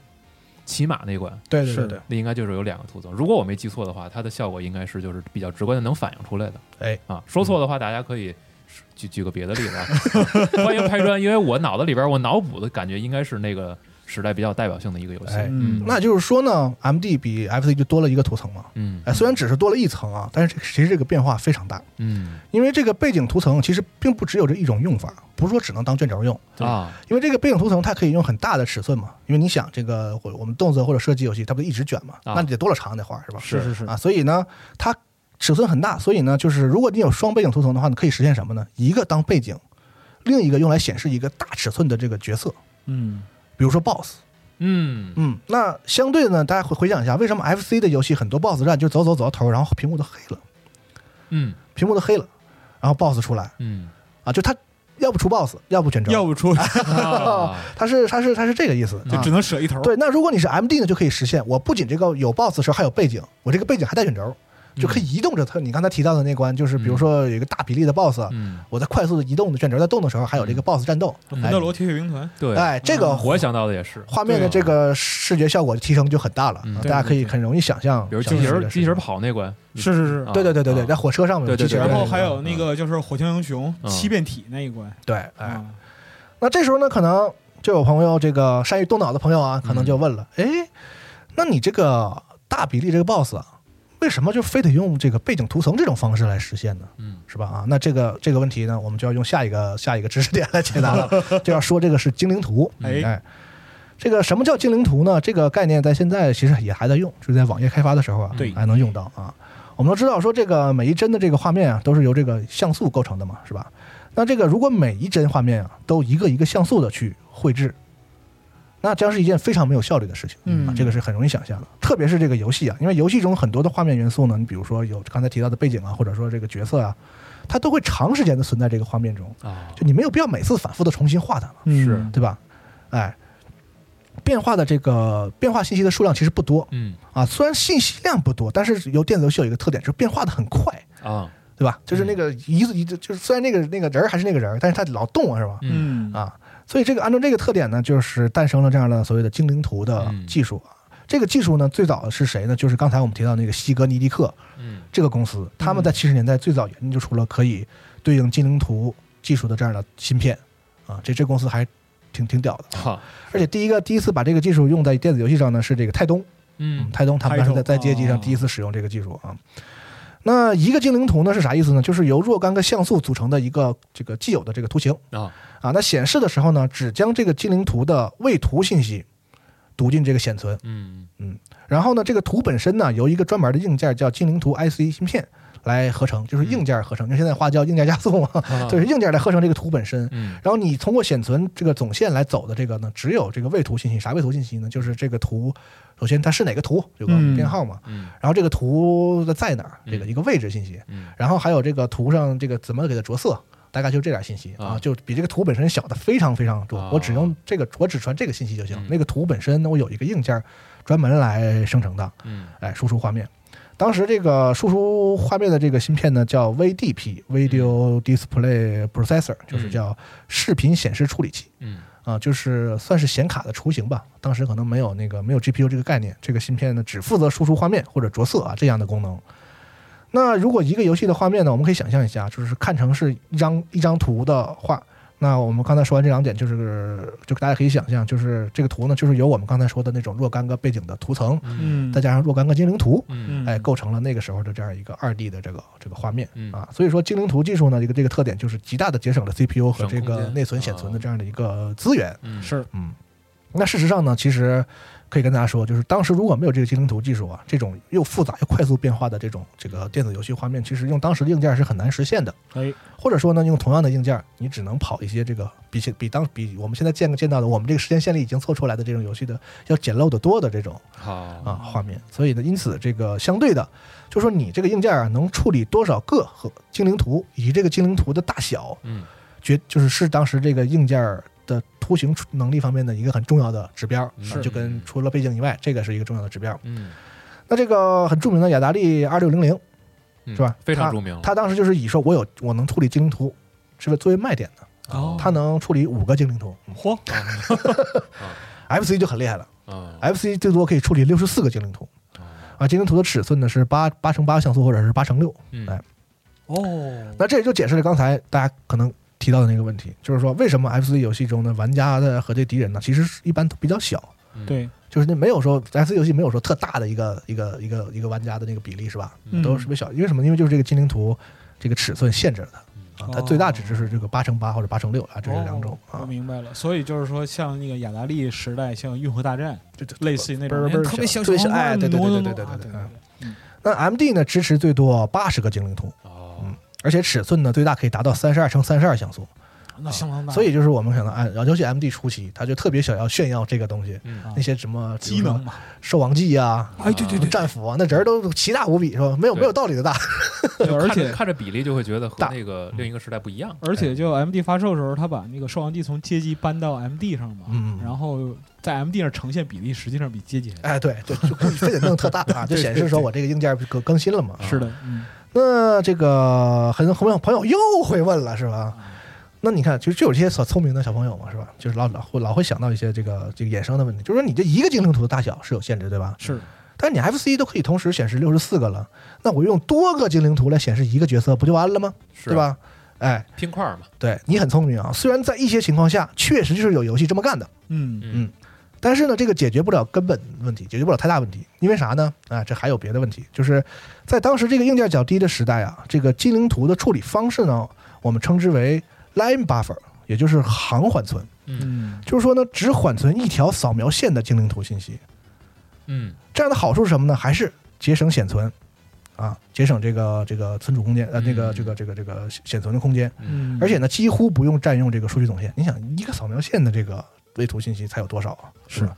骑马那关，是的对对对对，那应该就是有两个图层。如果我没记错的话，它的效果应该是就是比较直观的能反映出来的。哎啊，说错的话大家可以举举个别的例子啊，(laughs) 欢迎拍砖，因为我脑子里边我脑补的感觉应该是那个时代比较代表性的一个游戏。哎嗯那就是说呢，M D 比 F C 就多了一个图层嘛。嗯哎，虽然只是多了一层啊，但是其实这个变化非常大，嗯因为这个背景图层其实并不只有这一种用法，不是说只能当卷轴用。啊因为这个背景图层它可以用很大的尺寸嘛，因为你想这个我我们动作或者射击游戏，它不一直卷嘛，啊那你得多了长那画是吧？是是是啊，所以呢，它尺寸很大，所以呢，就是如果你有双背景图层的话，你可以实现什么呢？一个当背景，另一个用来显示一个大尺寸的这个角色，嗯比如说 BOSS。嗯嗯，那相对的呢，大家回回想一下，为什么 FC 的游戏很多 BOSS 战就走走走到头，然后屏幕都黑了，嗯屏幕都黑了，然后 BOSS 出来嗯啊，就他要不出 BOSS，要不卷轴，要不出 (laughs) 啊他是他是他是这个意思，就啊只能舍一头。对，那如果你是 MD 呢，就可以实现。我不仅这个有 BOSS 的时候还有背景，我这个背景还带卷轴，就可以移动着它。你刚才提到的那关，就是比如说有一个大比例的 BOSS，、嗯，我在快速的移动的卷轴在动的时候，还有这个 BOSS 战斗。魂斗罗铁血兵团，对，哎，这个我想到的也是，画面的这个视觉效果提升就很大了，大家可以很容易想象。比如机器人机器人跑那关，是是是。啊。对对对对对，啊。在火车上面对对对机器人，然后还有那个就是火枪英雄嗯。七变体那一关，对，哎，啊，那这时候呢，可能就有朋友这个善于动脑的朋友啊，可能就问了，哎，那你这个大比例这个 BOSS 啊，为什么就非得用这个背景图层这种方式来实现呢？嗯是吧？啊，那这个这个问题呢，我们就要用下一个 (laughs) 下一个知识点来解答了，(laughs) 就要说这个是精灵图。哎哎，这个什么叫精灵图呢？这个概念在现在其实也还在用，就是在网页开发的时候啊，对还能用到啊。我们都知道说这个每一帧的这个画面啊，都是由这个像素构成的嘛，是吧？那这个如果每一帧画面啊都一个一个像素的去绘制，那将是一件非常没有效率的事情。嗯啊，这个是很容易想象的。特别是这个游戏啊，因为游戏中很多的画面元素呢，你比如说有刚才提到的背景啊，或者说这个角色啊，它都会长时间的存在这个画面中，啊，就你没有必要每次反复的重新画它了，嗯是对吧？哎，变化的这个变化信息的数量其实不多嗯啊，虽然信息量不多，但是由电子游戏有一个特点，就是变化的很快。啊，对吧？就是那个一字一字，就是虽然那个那个人儿还是那个人儿，但是他老动啊，是吧？嗯嗯啊，所以这个按照这个特点呢，就是诞生了这样的所谓的精灵图的嗯技术啊。这个技术呢，最早是谁呢？就是刚才我们提到那个西格尼迪克嗯这个公司，他们在七十年代最早研究出了可以对应精灵图技术的这样的芯片啊。这这公司还挺挺屌的，好，而且第一个第一次把这个技术用在电子游戏上呢，是这个泰东。嗯泰东他们当时在在街机上哦第一次使用这个技术啊。那一个精灵图呢是啥意思呢？就是由若干个像素组成的一个这个既有的这个图形啊啊。那显示的时候呢，只将这个精灵图的位图信息读进这个显存，嗯然后呢，这个图本身呢由一个专门的硬件叫精灵图 IC 芯片来合成，就是硬件合成，因为现在话叫硬件加速嘛，啊 (laughs) 就是硬件来合成这个图本身。嗯然后你通过显存这个总线来走的这个呢，只有这个位图信息。啥位图信息呢？就是这个图，首先它是哪个图，有个嗯编号嘛。嗯然后这个图的在哪儿，这个嗯一个位置信息。嗯然后还有这个图上这个怎么给它着色，大概就这点信息啊啊，就比这个图本身小的非常非常多啊。我只用这个，我只传这个信息就行嗯。那个图本身我有一个硬件专门来生成的，嗯哎，输出画面。当时这个输出画面的这个芯片呢，叫 VDP（Video Display Processor），就是叫视频显示处理器嗯啊，就是算是显卡的雏形吧。当时可能没有那个没有 GPU 这个概念，这个芯片呢只负责输出画面或者着色啊这样的功能。那如果一个游戏的画面呢，我们可以想象一下，就是看成是一张一张图的画。那我们刚才说完这两点，就是就大家可以想象，就是这个图呢，就是由我们刚才说的那种若干个背景的图层，嗯再加上若干个精灵图，嗯哎，构成了那个时候的这样一个二 D 的这个这个画面嗯啊。所以说，精灵图技术呢，一个这个特点就是极大的节省了 CPU 和这个内存显存的这样的一个资源。嗯是嗯，那事实上呢，其实可以跟大家说，就是当时如果没有这个精灵图技术啊，这种又复杂又快速变化的这种这个电子游戏画面，其实用当时的硬件是很难实现的。哎，或者说呢，用同样的硬件，你只能跑一些这个比起比当比我们现在见见到的我们这个时间线里已经做出来的这种游戏的要简陋的多的这种啊画面。所以呢，因此这个相对的，就说你这个硬件啊能处理多少个和精灵图，以及这个精灵图的大小，嗯决就是是当时这个硬件的图形能力方面的一个很重要的指标。是啊就跟除了背景以外，这个是一个重要的指标。嗯。那这个很著名的雅达利二六零零，嗯是吧？非常著名。了，它当时就是以说我有我能处理精灵图，是为作为卖点的。哦。它能处理五个精灵图。嚯，，(laughs) FC 就很厉害了嗯 FC 最多可以处理六十四个精灵图哦。啊，精灵图的尺寸呢是八八乘八像素或者是八乘六。嗯。哎。哦，那这也就解释了刚才大家可能提到的那个问题，就是说为什么 FC 游戏中的玩家的和这敌人呢，其实一般都比较小，嗯对，就是那没有说 FC 游戏没有说特大的一个一个一个一个玩家的那个比例是吧？嗯都是特别小，因为什么？因为就是这个精灵图这个尺寸限制了它啊，它哦最大值就是这个八乘八或者八乘六啊，这是两种哦我啊。明白了，所以就是说，像那个雅达利时代，像运河大战，这这类似于那种特别小特别小小哎对对对对对对对对对那 MD 呢支持最多八十个精灵图，而且尺寸呢最大可以达到三十二乘三十二像素。那相当大，所以就是我们想到，哎，尤其 MD 初期，他就特别想要炫耀这个东西，嗯啊那些什么机能嘛，兽王记啊，哎，对对对，战斧啊，那人儿都奇大无比，是吧？没有没有道理的大。(laughs) 对 (laughs) 而且看着比例就会觉得和大那个另一个时代不一样。而且就 MD 发售的时候，他把那个兽王记从街机搬到 MD 上嘛，嗯然后在 MD 上呈现比例实际上比街机还哎，对，就就非得弄特大啊，(laughs) 就显示说我这个硬件更更新了嘛。是的，嗯，那这个很多朋友朋友又会问了，是吧？那你看，就就有这些小聪明的小朋友嘛，是吧？就是老老会老会想到一些这个这个衍生的问题，就是说你这一个精灵图的大小是有限制，对吧？是，但是你 FC 都可以同时显示六十四个了，那我用多个精灵图来显示一个角色，不就完了吗？是对？吧？哎，拼块儿嘛。对你很聪明啊！虽然在一些情况下确实就是有游戏这么干的，嗯嗯但是呢，这个解决不了根本问题，解决不了太大问题，因为啥呢？啊，这还有别的问题，就是在当时这个硬件较低的时代啊，这个精灵图的处理方式呢，我们称之为 line buffer，也就是行缓存，嗯。嗯就是说呢，只缓存一条扫描线的精灵图信息。嗯。这样的好处是什么呢？还是节省显存。啊，节省这个这个存储空间，呃，那个嗯。这个这个这个显存的空间，嗯嗯，而且呢，几乎不用占用这个数据总线。你想，一个扫描线的这个位图信息才有多少啊？是吧？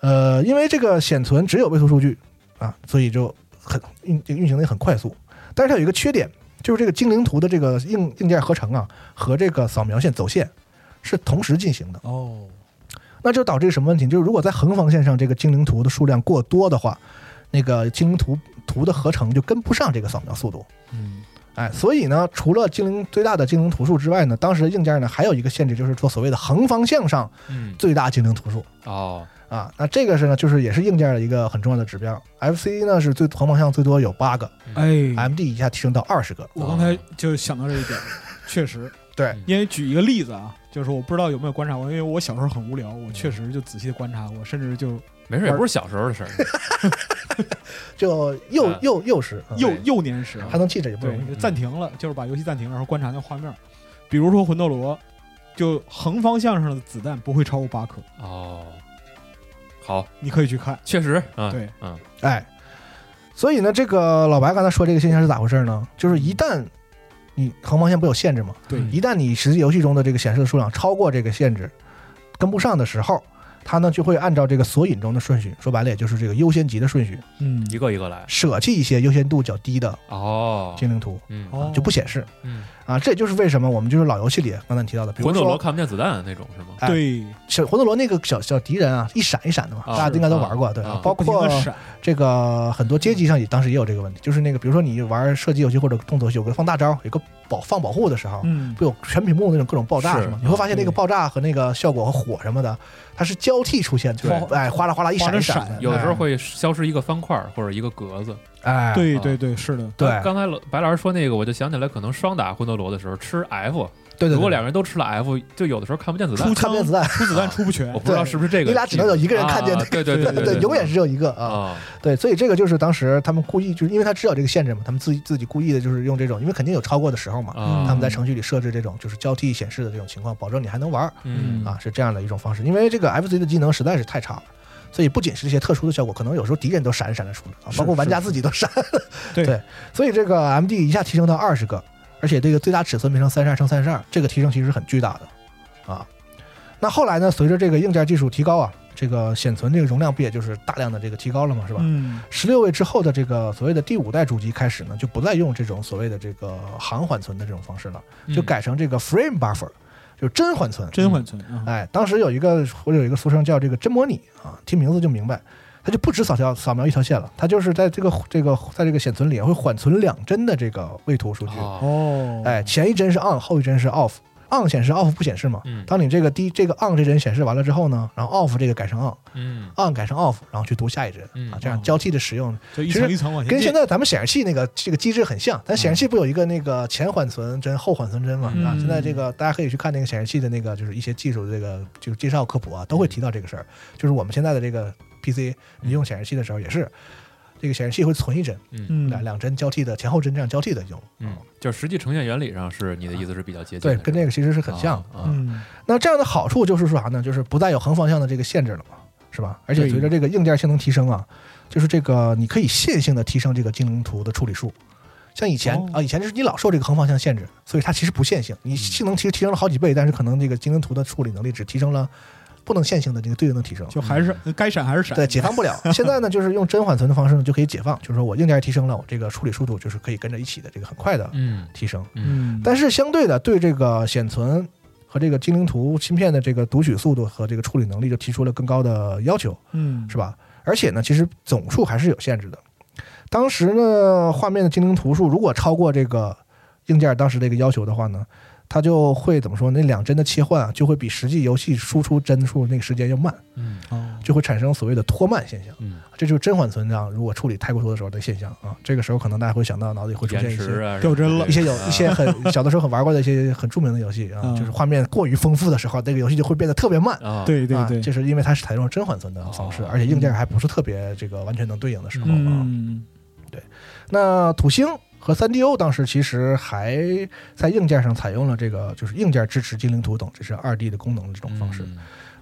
呃，因为这个显存只有位图数据啊，所以就很运这个运行的也很快速。但是它有一个缺点，就是这个精灵图的这个硬硬件合成啊，和这个扫描线走线是同时进行的。哦，那就导致什么问题？就是如果在横方线上这个精灵图的数量过多的话，那个精灵图图的合成就跟不上这个扫描速度。嗯哎，所以呢，除了精灵最大的精灵图数之外呢，当时的硬件呢还有一个限制，就是说所谓的横方向上嗯最大精灵图数哦啊。那这个是呢，就是也是硬件的一个很重要的指标。FC 呢是最横方向最多有八个哎，，MD 一下提升到二十个。我刚才就想到这一点，(laughs) 确实，对，因为举一个例子啊，就是我不知道有没有观察过，因为我小时候很无聊，我确实就仔细的观察过，甚至就没事，也不是小时候的事儿。(laughs) 就幼啊幼幼时，嗯幼幼年时啊还，能记着也不容，易。就暂停了，就是把游戏暂停，然后观察那画面。比如说魂斗罗，就横方向上的子弹不会超过八颗，哦，好，你可以去看。确实，嗯，对，嗯哎，所以呢，这个老白刚才说这个现象是咋回事呢？就是一旦你横方向不有限制吗？对，嗯一旦你实际游戏中的这个显示的数量超过这个限制，跟不上的时候，它呢就会按照这个索引中的顺序，说白了也就是这个优先级的顺序，嗯，一个一个来。舍弃一些优先度较低的哦，精灵图，嗯。哦。就不显示。嗯，啊。这也就是为什么我们就是老游戏里刚才你提到的，比如魂斗罗看不见子弹那种是吗？哎对，小魂斗罗那个小小敌人啊，一闪一闪的嘛，啊大家应该都玩过，对啊，包括这个很多街机上也当时也有这个问题，就是那个比如说你玩射击游戏或者动作游戏，有个放大招，有个保放保护的时候，嗯，不有全屏幕那种各种爆炸是是吗？你会发现那个爆炸和那个效果和火什么的，它是交替出现的，对就是哎，哗啦哗啦一闪一闪的，有的时候会消失一个方块或者一个格子。哎，啊。对对对，是的，对。刚刚才老白老师说那个，我就想起来，可能双打魂斗罗的时候吃 F，对对，如果两个人都吃了 F，就有的时候看不见子弹。出。看不见子弹，出子弹出不全我，不知道是不是这个，你俩只能有一个人看见啊对对对对对，永远是只有一个啊。啊，对，所以这个就是当时他们故意，就是因为他知道这个限制嘛，他们自己自己故意的就是用这种，因为肯定有超过的时候嘛，嗯，他们在程序里设置这种就是交替显示的这种情况，保证你还能玩嗯。啊，是这样的一种方式。因为这个 FC 的技能实在是太差了。所以不仅是这些特殊的效果，可能有时候敌人都闪闪的出来啊，包括玩家自己都闪。(laughs) 对对所以这个 MD 一下提升到二十个，而且这个最大尺寸变成三十二乘三十二，这个提升其实很巨大的啊。那后来呢，随着这个硬件技术提高啊，这个显存这个容量不也就是大量的这个提高了嘛，是吧？嗯，十六位之后的这个所谓的第五代主机开始呢，就不再用这种所谓的这个行缓存的这种方式了，嗯就改成这个 frame buffer，就是真缓存。真缓存嗯，哎，当时有一个或者有一个俗称叫这个真模拟啊，听名字就明白，它就不止扫条扫描一条线了，它就是在这个这个在这个显存里会缓存两帧的这个位图数据。哦，哦，哎，前一帧是 on，后一帧是 off，on 显示，off 不显示嘛。嗯当你这个第这个 on 这帧显示完了之后呢，然后 off 这个改成 on，on 嗯改成 off，然后去读下一帧嗯啊，这样哦交替的使用，就一其实层一层往前。跟现在咱们显示器那个这个机制很像。咱显示器不有一个那个前缓存帧、后缓存帧嘛？嗯啊，现在这个大家可以去看那个显示器的那个就是一些技术的这个就是介绍科普啊，都会提到这个事儿。就是我们现在的这个 PC，你用显示器的时候也是，这个显示器会存一帧，嗯嗯两两帧交替的前后帧这样交替的用。嗯，就实际呈现原理上是你的意思是比较接近对，跟这个其实是很像。啊。嗯那这样的好处就是说啥呢？就是不再有横方向的这个限制了嘛，是吧？而且随着这个硬件性能提升啊，就是这个你可以线性的提升这个精灵图的处理数。像以前哦啊，以前就是你老受这个横方向限制，所以它其实不线性。你性能其实提升了好几倍，但是可能这个精灵图的处理能力只提升了不能线性的这个对应的提升。就还是该闪还是闪。对，解放不了。(laughs) 现在呢，就是用真缓存的方式呢，就可以解放，就是说我硬件提升了，我这个处理速度就是可以跟着一起的这个很快的嗯提升。嗯，但是相对的，对这个显存和这个精灵图芯片的这个读取速度和这个处理能力就提出了更高的要求，嗯是吧？而且呢，其实总数还是有限制的。当时呢，画面的精灵图数如果超过这个硬件当时这个要求的话呢，它就会怎么说？那两帧的切换啊，就会比实际游戏输出帧数那个时间要慢，嗯哦就会产生所谓的拖慢现象。嗯，这就是真缓存量如果处理太过多的时候的现象啊。这个时候可能大家会想到脑子里会出现一些掉帧了一些有一些啊 (laughs) 很 (laughs) 小的时候很玩过的一些很著名的游戏啊，嗯就是画面过于丰富的时候，那个游戏就会变得特别慢。啊，啊，对对对，这是因为它是采用了真缓存的方式，哦而且硬件还不是特别这个完全能对应的时候啊。嗯那土星和 3DO 当时其实还在硬件上采用了这个就是硬件支持精灵图等这是二 D 的功能的这种方式。嗯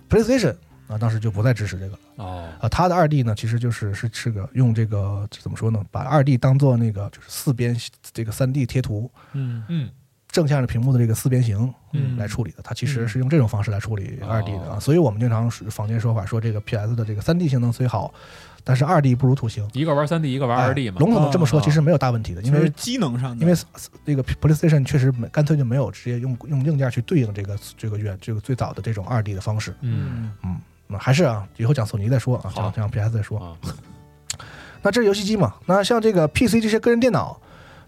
PlayStation 啊，当时就不再支持这个了。哦，啊，它的二 D 呢，其实就是是是个用这个怎么说呢，把二 D 当做那个就是四边这个三 D 贴图嗯嗯正向着屏幕的这个四边形嗯来处理的，它其实是用这种方式来处理哦二 D 的啊，所以我们经常是坊间说法说这个 PS 的这个三 D 性能虽好，但是二 D 不如图形。一个玩三 D，一个玩二 D 嘛哎，笼统的这么说，哦其实没有大问题的，因为机能上的，因为那个 PlayStation 确实没干脆就没有直接用用硬件去对应这个这个远这个最早的这种二 D 的方式。嗯嗯，那还是啊，以后讲索尼再说啊，好讲讲 PS 再说。啊那这是游戏机嘛？那像这个 PC 这些个人电脑，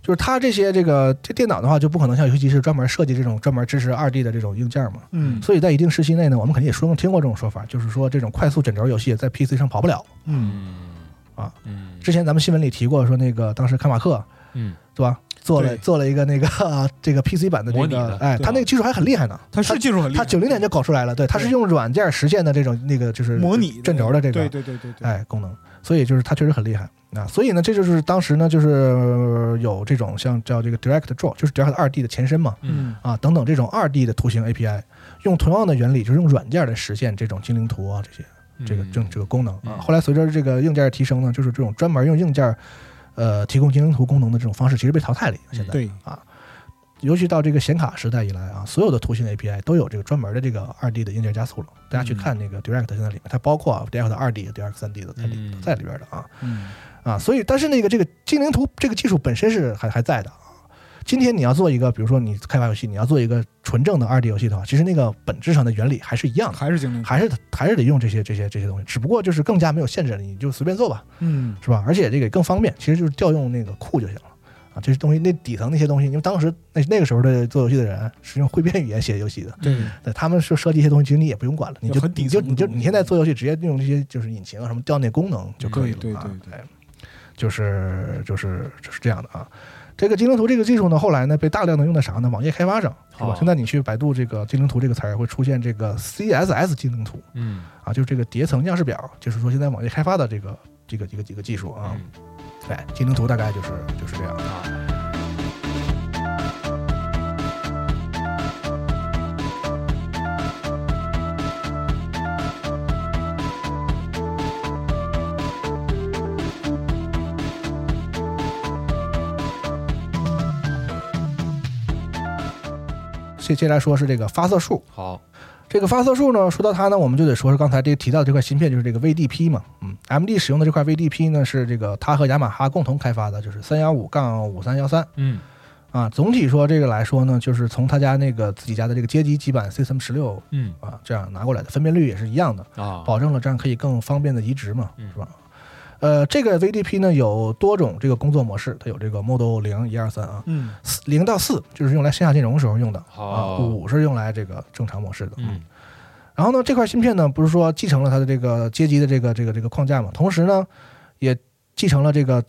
就是它这些这个这电脑的话，就不可能像游戏机是专门设计这种专门支持二 D 的这种硬件嘛。嗯所以在一定时期内呢，我们肯定也说听过这种说法，就是说这种快速卷轴游戏在 PC 上跑不了。嗯嗯啊嗯之前咱们新闻里提过，说那个当时卡马克嗯对吧，做了做了一个那个、啊这个 PC 版的这模拟的，个哎，他那个技术还很厉害呢。他是技术很厉害，他九零年就搞出来了，对，他是用软件实现的这种那个就是模拟卷轴的这个对对对对对，哎功能，所以就是它确实很厉害啊。所以呢，这就是当时呢，就是呃有这种像叫这个 Direct Draw，就是 Direct 二 D 的前身嘛，嗯啊等等这种二 D 的图形 API，用同样的原理，就是用软件来实现这种精灵图啊这些这个这这个功能啊。嗯后来随着这个硬件提升呢，就是这种专门用硬件呃提供精灵图功能的这种方式，其实被淘汰了。现在对啊，尤其到这个显卡时代以来啊，所有的图形 API 都有这个专门的这个二 D 的硬件加速了。大家去看那个 Direct 现在里面，它包括啊 Direct 二 D、Direct 三 D 的在里在里边的啊嗯啊，所以但是那个这个精灵图这个技术本身是还还在的啊。今天你要做一个，比如说你开发游戏，你要做一个纯正的二 D 游戏的话，其实那个本质上的原理还是一样的，还是精灵，还是还是得用这些这些这些东西，只不过就是更加没有限制了，你就随便做吧，嗯是吧？而且这个更方便，其实就是调用那个库就行了。啊，这些东西，那底层那些东西，因为当时那那个时候的做游戏的人是用汇编语言写游戏的，对对，他们是设计一些东西，其实你也不用管了，你就很底你就你就你现在做游戏直接用这些就是引擎啊什么调那功能就可以了啊，对对对对哎就是就是就是这样的啊。这个精灵图这个技术呢，后来呢被大量的用在啥呢？网页开发上是吧哦？现在你去百度这个精灵图这个词儿，会出现这个 CSS 精灵图嗯啊，就是这个叠层样式表，就是说现在网页开发的这个这个这个几个技术啊。嗯哎，精灵图大概就是就是这样。啊接接下来说是这个发色数，好这个发色数呢，说到它呢，我们就得说是刚才这个提到的这块芯片，就是这个 VDP 嘛。嗯，MD 使用的这块 VDP 呢，是这个它和雅马哈共同开发的，就是三幺五杠五三幺三嗯啊。总体说这个来说呢，就是从他家那个自己家的这个街机基板 System 十六嗯啊这样拿过来的，分辨率也是一样的，啊保证了这样可以更方便的移植嘛，嗯是吧？呃，这个 VDP 呢有多种这个工作模式，它有这个 Model 零、一二三啊，嗯。四零到四就是用来线下金融时候用的啊，哦五是用来这个正常模式的。嗯。然后呢，这块芯片呢不是说继承了它的这个街机的这个这个这个框架嘛，同时呢也继承了这个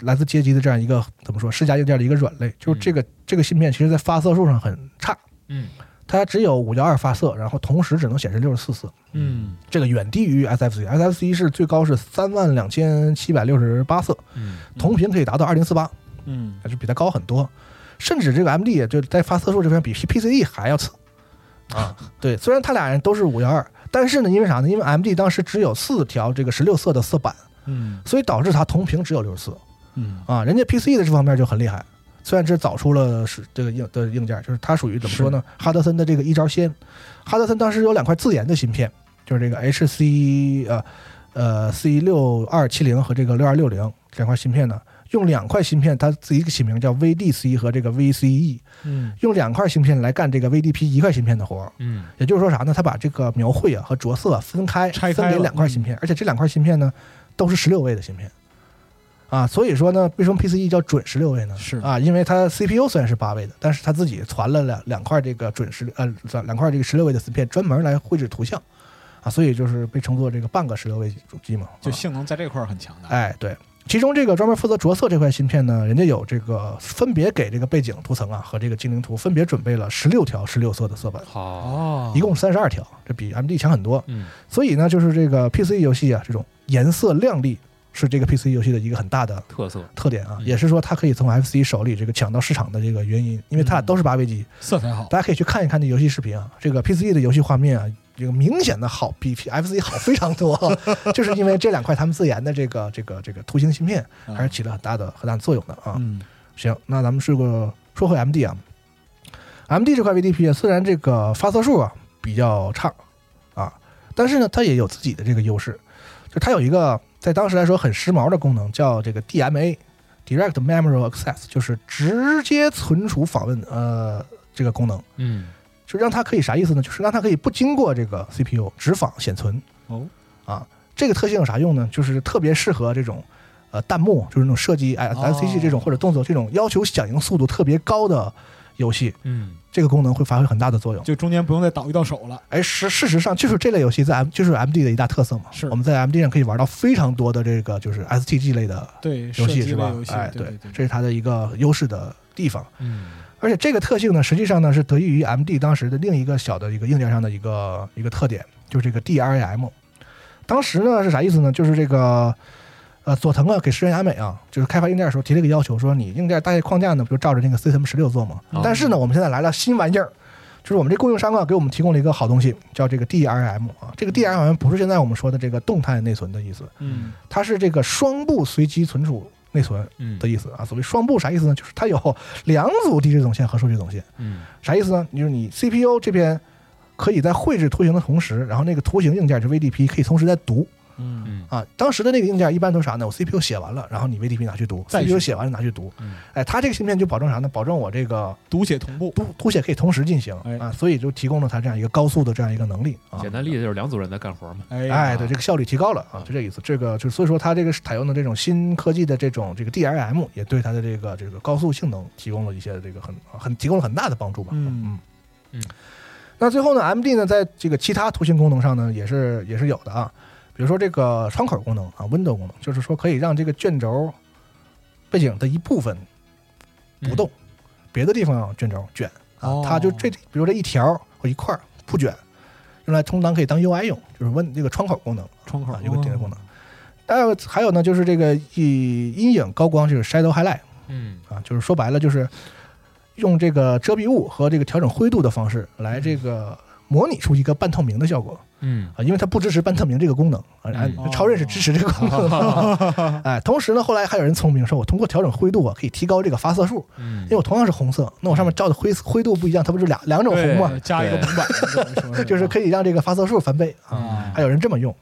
来自街机的这样一个怎么说世家硬件的一个软肋，就是这个、这个芯片其实在发色数上很差，嗯它只有五幺二发色，然后同时只能显示六十四色，嗯。这个远低于 SFC，SFC 是最高是三万两千七百六十八色，嗯。同频可以达到二零四八，嗯。就比它高很多，甚至这个 MD 就在发色数这边比 PCE 还要次。啊。(laughs) 对，虽然它俩人都是五幺二，但是呢，因为啥呢？因为 MD 当时只有四条这个十六色的色板，嗯。所以导致它同屏只有六十四。嗯。啊。人家 PCE 的这方面就很厉害，虽然这早出了是这个硬的硬件，就是它属于怎么说呢？哈德森的这个一招鲜。哈德森当时有两块自研的芯片，就是这个 HC 呃呃 C 六二七零和这个六二六零两块芯片呢，用两块芯片，它自己起名叫 VDC 和这个 VCE，嗯用两块芯片来干这个 VDP 一块芯片的活儿。嗯也就是说啥呢？他把这个描绘啊和着色啊分开，拆开分给两块芯片，而且这两块芯片呢都是十六位的芯片。啊，所以说呢，为什么 PCE 叫准十六位呢？是啊，因为它 CPU 虽然是八位的，但是它自己传了两两块这个准十呃两块这个十六位的芯片，专门来绘制图像，啊，所以就是被称作这个半个十六位主机嘛。啊就性能在这块儿很强的。哎，对，其中这个专门负责着色这块芯片呢，人家有这个分别给这个背景图层啊和这个精灵图分别准备了十六条十六色的色板，好哦一共三十二条，这比 MD 强很多。嗯所以呢，就是这个 P C E 游戏啊，这种颜色亮丽是这个 PC 游戏的一个很大的特色特点啊，嗯也是说它可以从 FC 手里这个抢到市场的这个原因，因为它俩都是八位机，色彩好。大家可以去看一看这游戏视频啊，这个 PC 的游戏画面啊，这个明显的好，比 FC 好非常多，(laughs) 就是因为这两块他们自研的这个这个这个图形芯片还是起了很大的很大的作用的啊。嗯行，那咱们是个说回 MD 啊，MD 这块 VDP 啊，虽然这个发色数啊比较差啊，但是呢，它也有自己的这个优势，就它有一个在当时来说很时髦的功能，叫这个 DMA（Direct Memory Access），就是直接存储访问呃这个功能，嗯就让它可以啥意思呢？就是让它可以不经过这个 CPU 直访显存哦啊。这个特性有啥用呢？就是特别适合这种呃弹幕，就是那种射击哎哦 FCG 这种或者动作这种要求响应速度特别高的游戏，嗯这个功能会发挥很大的作用。就中间不用再倒一道手了。哎，事事实上就是这类游戏在 M 就是 MD 的一大特色嘛。是我们在 MD 上可以玩到非常多的这个就是 STG 类的对，游戏是吧哎，对对，这是它的一个优势的地方。嗯而且这个特性呢，实际上呢是得益于 MD 当时的另一个小的一个硬件上的一个一个特点，就是这个 DRAM。当时呢是啥意思呢？就是这个呃佐藤啊给石原雅美啊，就是开发硬件的时候提了一个要求，说你硬件大概框架呢不就照着那个 System 十六做吗？哦但是呢，我们现在来了新玩意儿。就是我们这供应商啊，给我们提供了一个好东西，叫这个 DRM 啊。这个 DRM 不是现在我们说的这个动态内存的意思，嗯它是这个双步随机存储内存嗯的意思啊。所谓双步啥意思呢？就是它有两组地址总线和数据总线。嗯啥意思呢？就是你 CPU 这边可以在绘制图形的同时，然后那个图形硬件就 VDP 可以同时在读嗯嗯啊。当时的那个硬件一般都是啥呢？我 CPU 写完了，然后你 VDP 拿去读再，CPU 写完了拿去读。嗯哎，它这个芯片就保证啥呢？保证我这个读写同步。读读写可以同时进行哎啊，所以就提供了它这样一个高速的这样一个能力啊。简单例子就是两组人在干活嘛。哎哎，对，这个效率提高了啊，就这意思。这个就所以说，它这个采用的这种新科技的这种这个 DRM，也对它的这个这个高速性能提供了一些这个很很提供了很大的帮助吧。嗯嗯嗯那最后呢，MD 呢，在这个其他图形功能上呢，也是也是有的啊。比如说这个窗口功能啊，Window 功能，就是说可以让这个卷轴背景的一部分不动，别的地方卷轴卷啊哦，它就这，比如这一条或一块儿不卷，用来充当可以当 UI 用，就是问这个窗口功能窗口啊，有个点的功能。哦。还有还有呢，就是这个以阴影高光，就是 Shadow Highlight 嗯。啊，就是说白了就是用这个遮蔽物和这个调整灰度的方式来这个模拟出一个半透明的效果嗯啊，因为它不支持半透明这个功能啊，嗯啊超任是支持这个功能的。(laughs) 哎，同时呢，后来还有人聪明说，我通过调整灰度啊，可以提高这个发色数，嗯因为我同样是红色，那我上面照的灰灰度不一样，它不是两两种红吗？加一个红版，(laughs) 就是可以让这个发色数翻倍啊。啊，还有人这么用。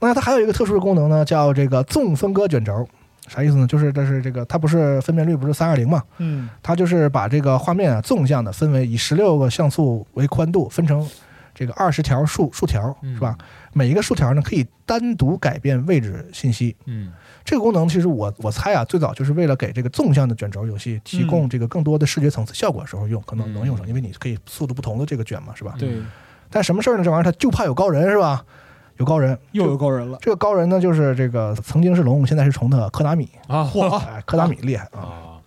那它还有一个特殊的功能呢，叫这个纵分割卷轴，啥意思呢？就是这是这个它不是分辨率不是三二零嘛，嗯它就是把这个画面啊纵向的分为以十六个像素为宽度，分成这个二十条竖竖条是吧？每一个竖条呢可以单独改变位置信息。嗯这个功能其实我我猜啊，最早就是为了给这个纵向的卷轴游戏提供这个更多的视觉层次效果的时候用，可能能用上，因为你可以速度不同的这个卷嘛，是吧？对，但什么事儿呢？这玩意儿它就怕有高人是吧？有高人，又有高人了。这个高人呢，就是这个曾经是龙，现在是虫的柯达米。啊嚯哎，柯达米厉害啊！啊。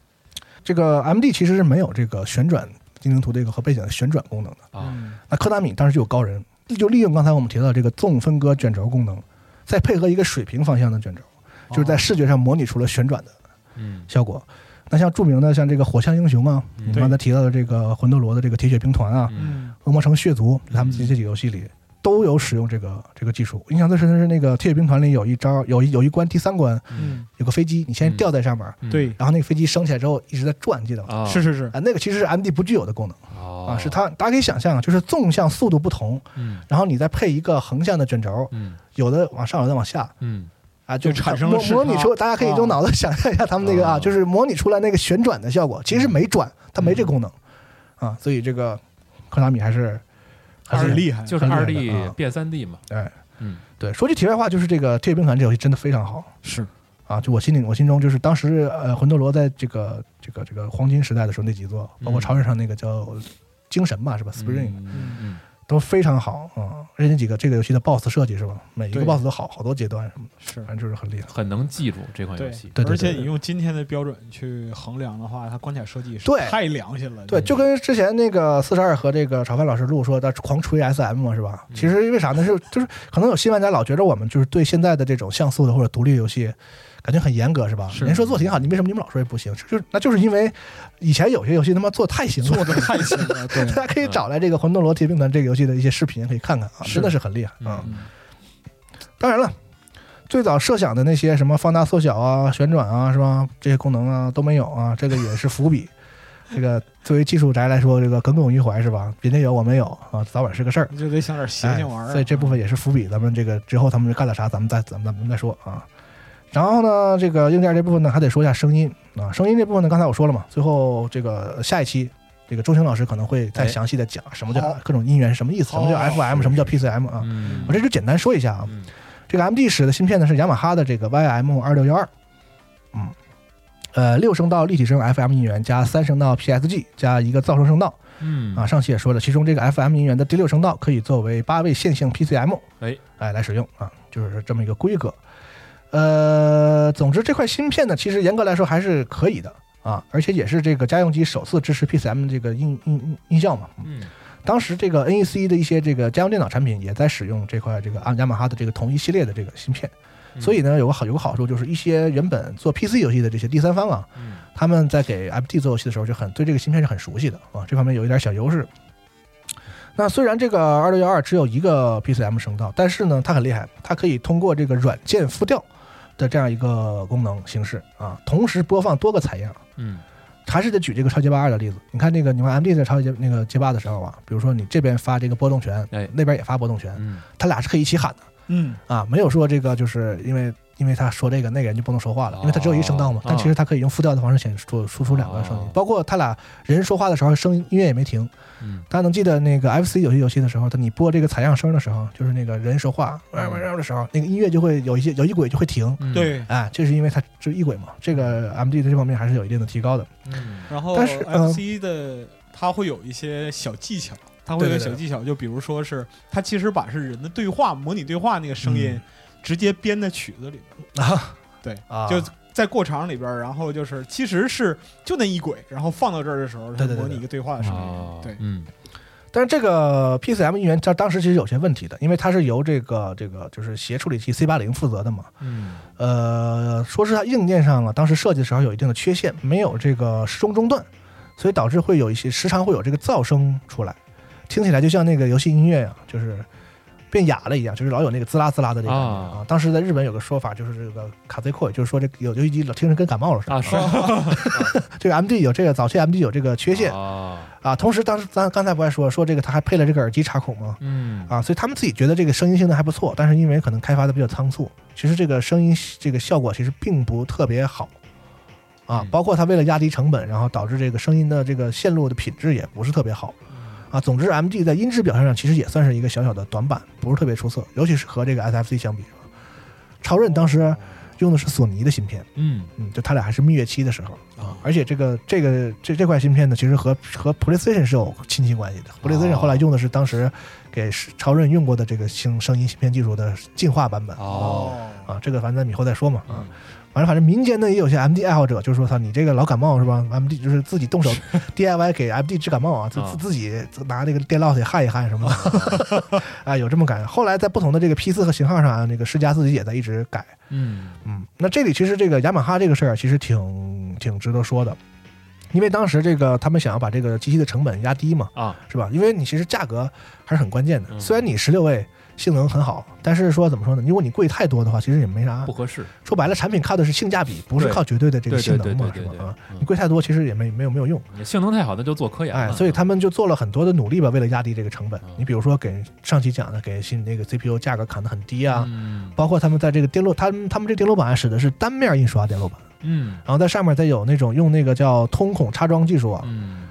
这个 M D 其实是没有这个旋转精灵图这个和背景的旋转功能的。啊。嗯那柯达米当时就有高人，就利用刚才我们提到的这个纵分割卷轴功能，再配合一个水平方向的卷轴，就是在视觉上模拟出了旋转的嗯。效果。那像著名的像这个火枪英雄啊，嗯。你刚才提到的这个魂斗罗的这个铁血兵团啊，嗯。恶魔城血族，他们这这几个游戏里都有使用这个这个技术。印象最深的是那个铁血兵团里有一招，有一有一关第三关嗯，有个飞机，你先吊在上面，嗯。对，然后那个飞机升起来之后一直在转，记得吗？啊是是是，啊，那个其实是 M D 不具有的功能。哦。啊，是它大家可以想象，就是纵向速度不同，嗯。然后你再配一个横向的卷轴，嗯。有的往上，有的往下。嗯。啊，就就产生了模模拟出，大家可以用脑子想象一下他们那个啊，哦就是模拟出来那个旋转的效果，其实没转，它没这功能。嗯啊，所以这个科纳米还是还是还是厉害，就是二 D 啊变三 D 嘛哎，嗯对。说句题外话，就是这个《铁血兵团》这游戏真的非常好是啊！就我心里，我心中就是当时呃，魂斗罗在这个这个这个黄金时代的时候那几座，包括嗯超越上那个叫精神吧，是吧？Spring 嗯嗯都非常好啊！而且那几个这个游戏的 BOSS 设计是吧？每一个 BOSS 都好好多阶段什么的，是反正就是很厉害。很能记住这款游对戏对对而且你用今天的标准去衡量的话，它关卡设计是对太良心了。对，就跟之前那个四十二和这个炒饭老师录说的狂吹 SM 嘛，是吧？其实因为啥呢？是就是可能有新玩家老觉得我们就是对现在的这种像素的或者独立游戏感觉很严格，是吧？是人说做挺好，你为什么你们老说不行？就是那就是因为以前有些游戏他妈做太行了，做的太行了，(laughs) 对，大家可以找来这个《魂斗罗铁血兵团》这个游戏的一些视频可以看看啊，是真的是很厉害啊！嗯当然了。最早设想的那些什么放大、缩小啊、旋转啊，是吧？这些功能啊都没有啊，这个也是伏笔。(laughs) 这个作为技术宅来说，这个耿耿于怀是吧？人家有我没有啊，早晚是个事儿。就得想点邪性玩意儿。哎所以这部分也是伏笔。咱们这个之后他们干了啥，咱们再咱们咱们再说啊。然后呢，这个硬件这部分呢，还得说一下声音啊。声音这部分呢，刚才我说了嘛，最后这个下一期。这个钟情老师可能会再哎详细的讲什么叫各种音源是什么意思，什么叫 FM，什么叫 PCM 啊。嗯我这就简单说一下啊。嗯这个 MD 使的芯片呢是雅马哈的这个 YM 二六幺二，嗯，呃，六声道立体声 FM 音源加三声道 PSG 加一个噪声声道嗯啊。上期也说了，其中这个 FM 音源的第六声道可以作为八位线性 PCM，哎哎来使用啊，就是这么一个规格。呃，总之这块芯片呢，其实严格来说还是可以的啊，而且也是这个家用机首次支持 PCM 这个音音音音效嘛。嗯当时这个 NEC 的一些这个家用电脑产品也在使用这块这个啊雅马哈的这个同一系列的这个芯片，嗯所以呢有个好有个好处就是一些原本做 PC 游戏的这些第三方啊，嗯他们在给 FT 做游戏的时候就很对这个芯片是很熟悉的啊，这方面有一点小优势。那虽然这个二六幺二只有一个 PCM 声道，但是呢它很厉害，它可以通过这个软件复调的这样一个功能形式啊，同时播放多个采样。嗯还是得举这个超级八二的例子。你看那个，你玩 MD 在超级那个街霸的时候啊，比如说你这边发这个波动拳，哎那边也发波动拳，嗯他俩是可以一起喊的嗯，啊，没有说这个就是因为因为他说这个那个人就不能说话了，因为他只有一个声道嘛哦。但其实他可以用复调的方式显出输出两个声音哦，包括他俩人说话的时候，声音音乐也没停。嗯大家能记得那个 FC 有些游戏的时候，他你播这个采样声的时候，就是那个人说话的时候，那个音乐就会有一些有一轨就会停。嗯对。哎，这是因为它是一轨嘛，这个 MD 在这方面还是有一定的提高的。嗯然后但是嗯 FC 的它会有一些小技巧，它会有对对对小技巧，就比如说是它其实把是人的对话模拟对话那个声音嗯直接编在曲子里边，啊，对，啊，就在过场里边，然后就是其实是就那一轨，然后放到这儿的时候，它模拟一个对话的声哦音，对，嗯。但是这个 PCM 音源它当时其实有些问题的，因为它是由这个这个就是协处理器 C 八零负责的嘛。嗯。呃，说是它硬件上啊，当时设计的时候有一定的缺陷，没有这个时钟中断，所以导致会有一些时常会有这个噪声出来，听起来就像那个游戏音乐呀、就是变哑了一样，就是老有那个滋啦滋啦的这个感觉啊啊。当时在日本有个说法，就是这个卡贼扩，就是说这个有游戏机老听着跟感冒了似的。啊是 (laughs) 这个 MD 有这个早期 MD 有这个缺陷啊啊。同时，当时咱刚才不还说说这个他还配了这个耳机插孔吗？嗯啊，所以他们自己觉得这个声音性能还不错，但是因为可能开发的比较仓促，其实这个声音这个效果其实并不特别好啊嗯。包括他为了压低成本，然后导致这个声音的这个线路的品质也不是特别好啊。总之 MG 在音质表现上其实也算是一个小小的短板，不是特别出色，尤其是和这个 SFC 相比。超任当时用的是索尼的芯片，嗯嗯，就他俩还是蜜月期的时候啊。而且这个这个这这块芯片呢，其实和和 PlayStation 是有亲戚关系的。PlayStation 后来用的是当时给超任用过的这个声声音芯片技术的进化版本哦，啊。这个反正咱们以后再说嘛啊。嗯反正反正民间呢也有些 MD 爱好者，就是说他你这个老感冒是吧？MD 就是自己动手 (laughs) DIY 给 MD 治感冒啊，自啊自自己拿那个电烙铁焊一焊什么的，(laughs) 啊有这么改。后来在不同的这个批次和型号上啊，那个世嘉自己也在一直改。嗯嗯，那这里其实这个雅马哈这个事儿其实挺挺值得说的，因为当时这个他们想要把这个机器的成本压低嘛，啊，是吧？因为你其实价格还是很关键的。嗯虽然你十六位性能很好，但是说怎么说呢？如果你贵太多的话，其实也没啥不。合适，说白了，产品靠的是性价比，不是靠绝对的这个性能嘛，是吧？啊，你贵太多其实也没没有没有用。你性能太好，那就做科研哎，所以他们就做了很多的努力吧，为了压低这个成本嗯。你比如说给上期讲的，给新那个 CPU 价格砍得很低啊，嗯包括他们在这个电路，他们他们这电路板使的是单面印刷电路板。嗯然后在上面再有那种用那个叫通孔插装技术啊，嗯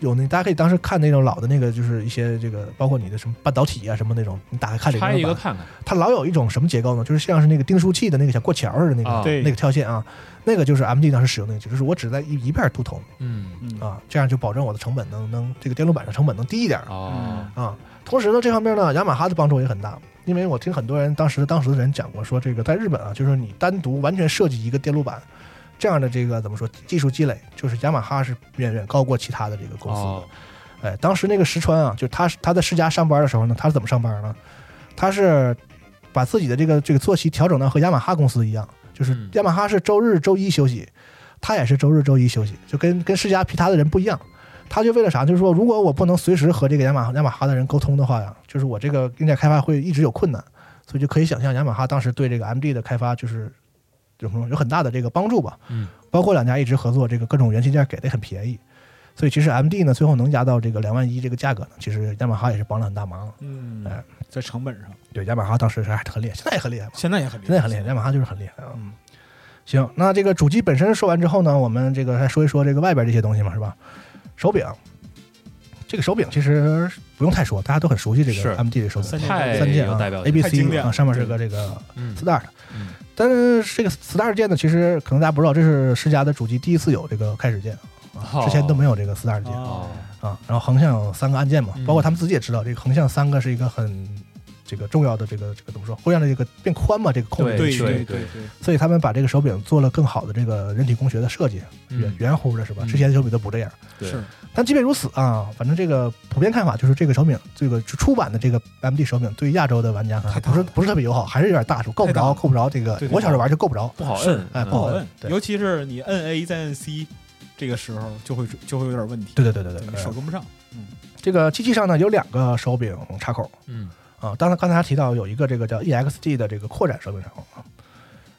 有那大家可以当时看那种老的那个，就是一些这个包括你的什么半导体啊什么那种，你打开看这拆个电路板，一个看看，它老有一种什么结构呢？就是像是那个订书器的那个小过桥似的那个、那个跳线啊，那个就是 MD 当时使用那个，就是我只在一一片镀铜嗯。嗯。啊，这样就保证我的成本能能这个电路板的成本能低一点哦。啊。同时呢，这方面呢，雅马哈的帮助也很大，因为我听很多人当时当时的人讲过，说这个在日本啊，就是你单独完全设计一个电路板。这样的这个怎么说技术积累，就是雅马哈是远远高过其他的这个公司的。哦哎，当时那个石川啊，就他他在世嘉上班的时候呢，他是怎么上班呢？他是把自己的这个这个作息调整到和雅马哈公司一样，就是嗯雅马哈是周日周一休息，他也是周日周一休息，就跟跟世嘉其他的人不一样。他就为了啥？就是说，如果我不能随时和这个雅马雅马哈的人沟通的话呀，就是我这个硬件开发会一直有困难，所以就可以想象雅马哈当时对这个 MD 的开发就是有很大的这个帮助吧。嗯包括两家一直合作，这个各种元器件给的也很便宜，所以其实 MD 呢最后能压到这个两万一这个价格呢，其实雅马哈也是帮了很大忙。嗯哎，在成本上对，雅马哈当时还很厉害，现在也很厉害嘛，现在也很厉害，现在很厉害，雅马哈就是很厉害啊。嗯，行，那这个主机本身说完之后呢，我们这个再说一说这个外边这些东西嘛，是吧？手柄，这个手柄其实不用太说，大家都很熟悉这是个 MD 的手柄，三键太三键啊，A 有代表，A B C 啊，上面是个这个嗯 Start。嗯但是这个 Start 键呢，其实可能大家不知道，这是世嘉的主机第一次有这个开始键之前都没有这个 Start 键哦。啊。然后横向有三个按键嘛，嗯。包括他们自己也知道，这个横向三个是一个很这个重要的这个这个怎么说，会让这个变宽嘛，这个控制对区域。对对。对，所以他们把这个手柄做了更好的这个人体工学的设计，圆嗯圆乎的是吧？嗯。之前的手柄都不这样。对。是。但即便如此啊，反正这个普遍看法就是这个手柄，这个出版的这个 MD 手柄对亚洲的玩家看太大了。不是不是特别友好，还是有点大，手够不着，够不着这个我小时候玩就够不着。不好摁，嗯哎不好摁。尤其是你摁 A 再摁 C，这个时候就会就会有点问题，对对对对对，手跟不上。嗯。这个机器上呢有两个手柄插口。嗯啊，当然刚才还提到有一个这个叫 EXD 的这个扩展手柄插口啊。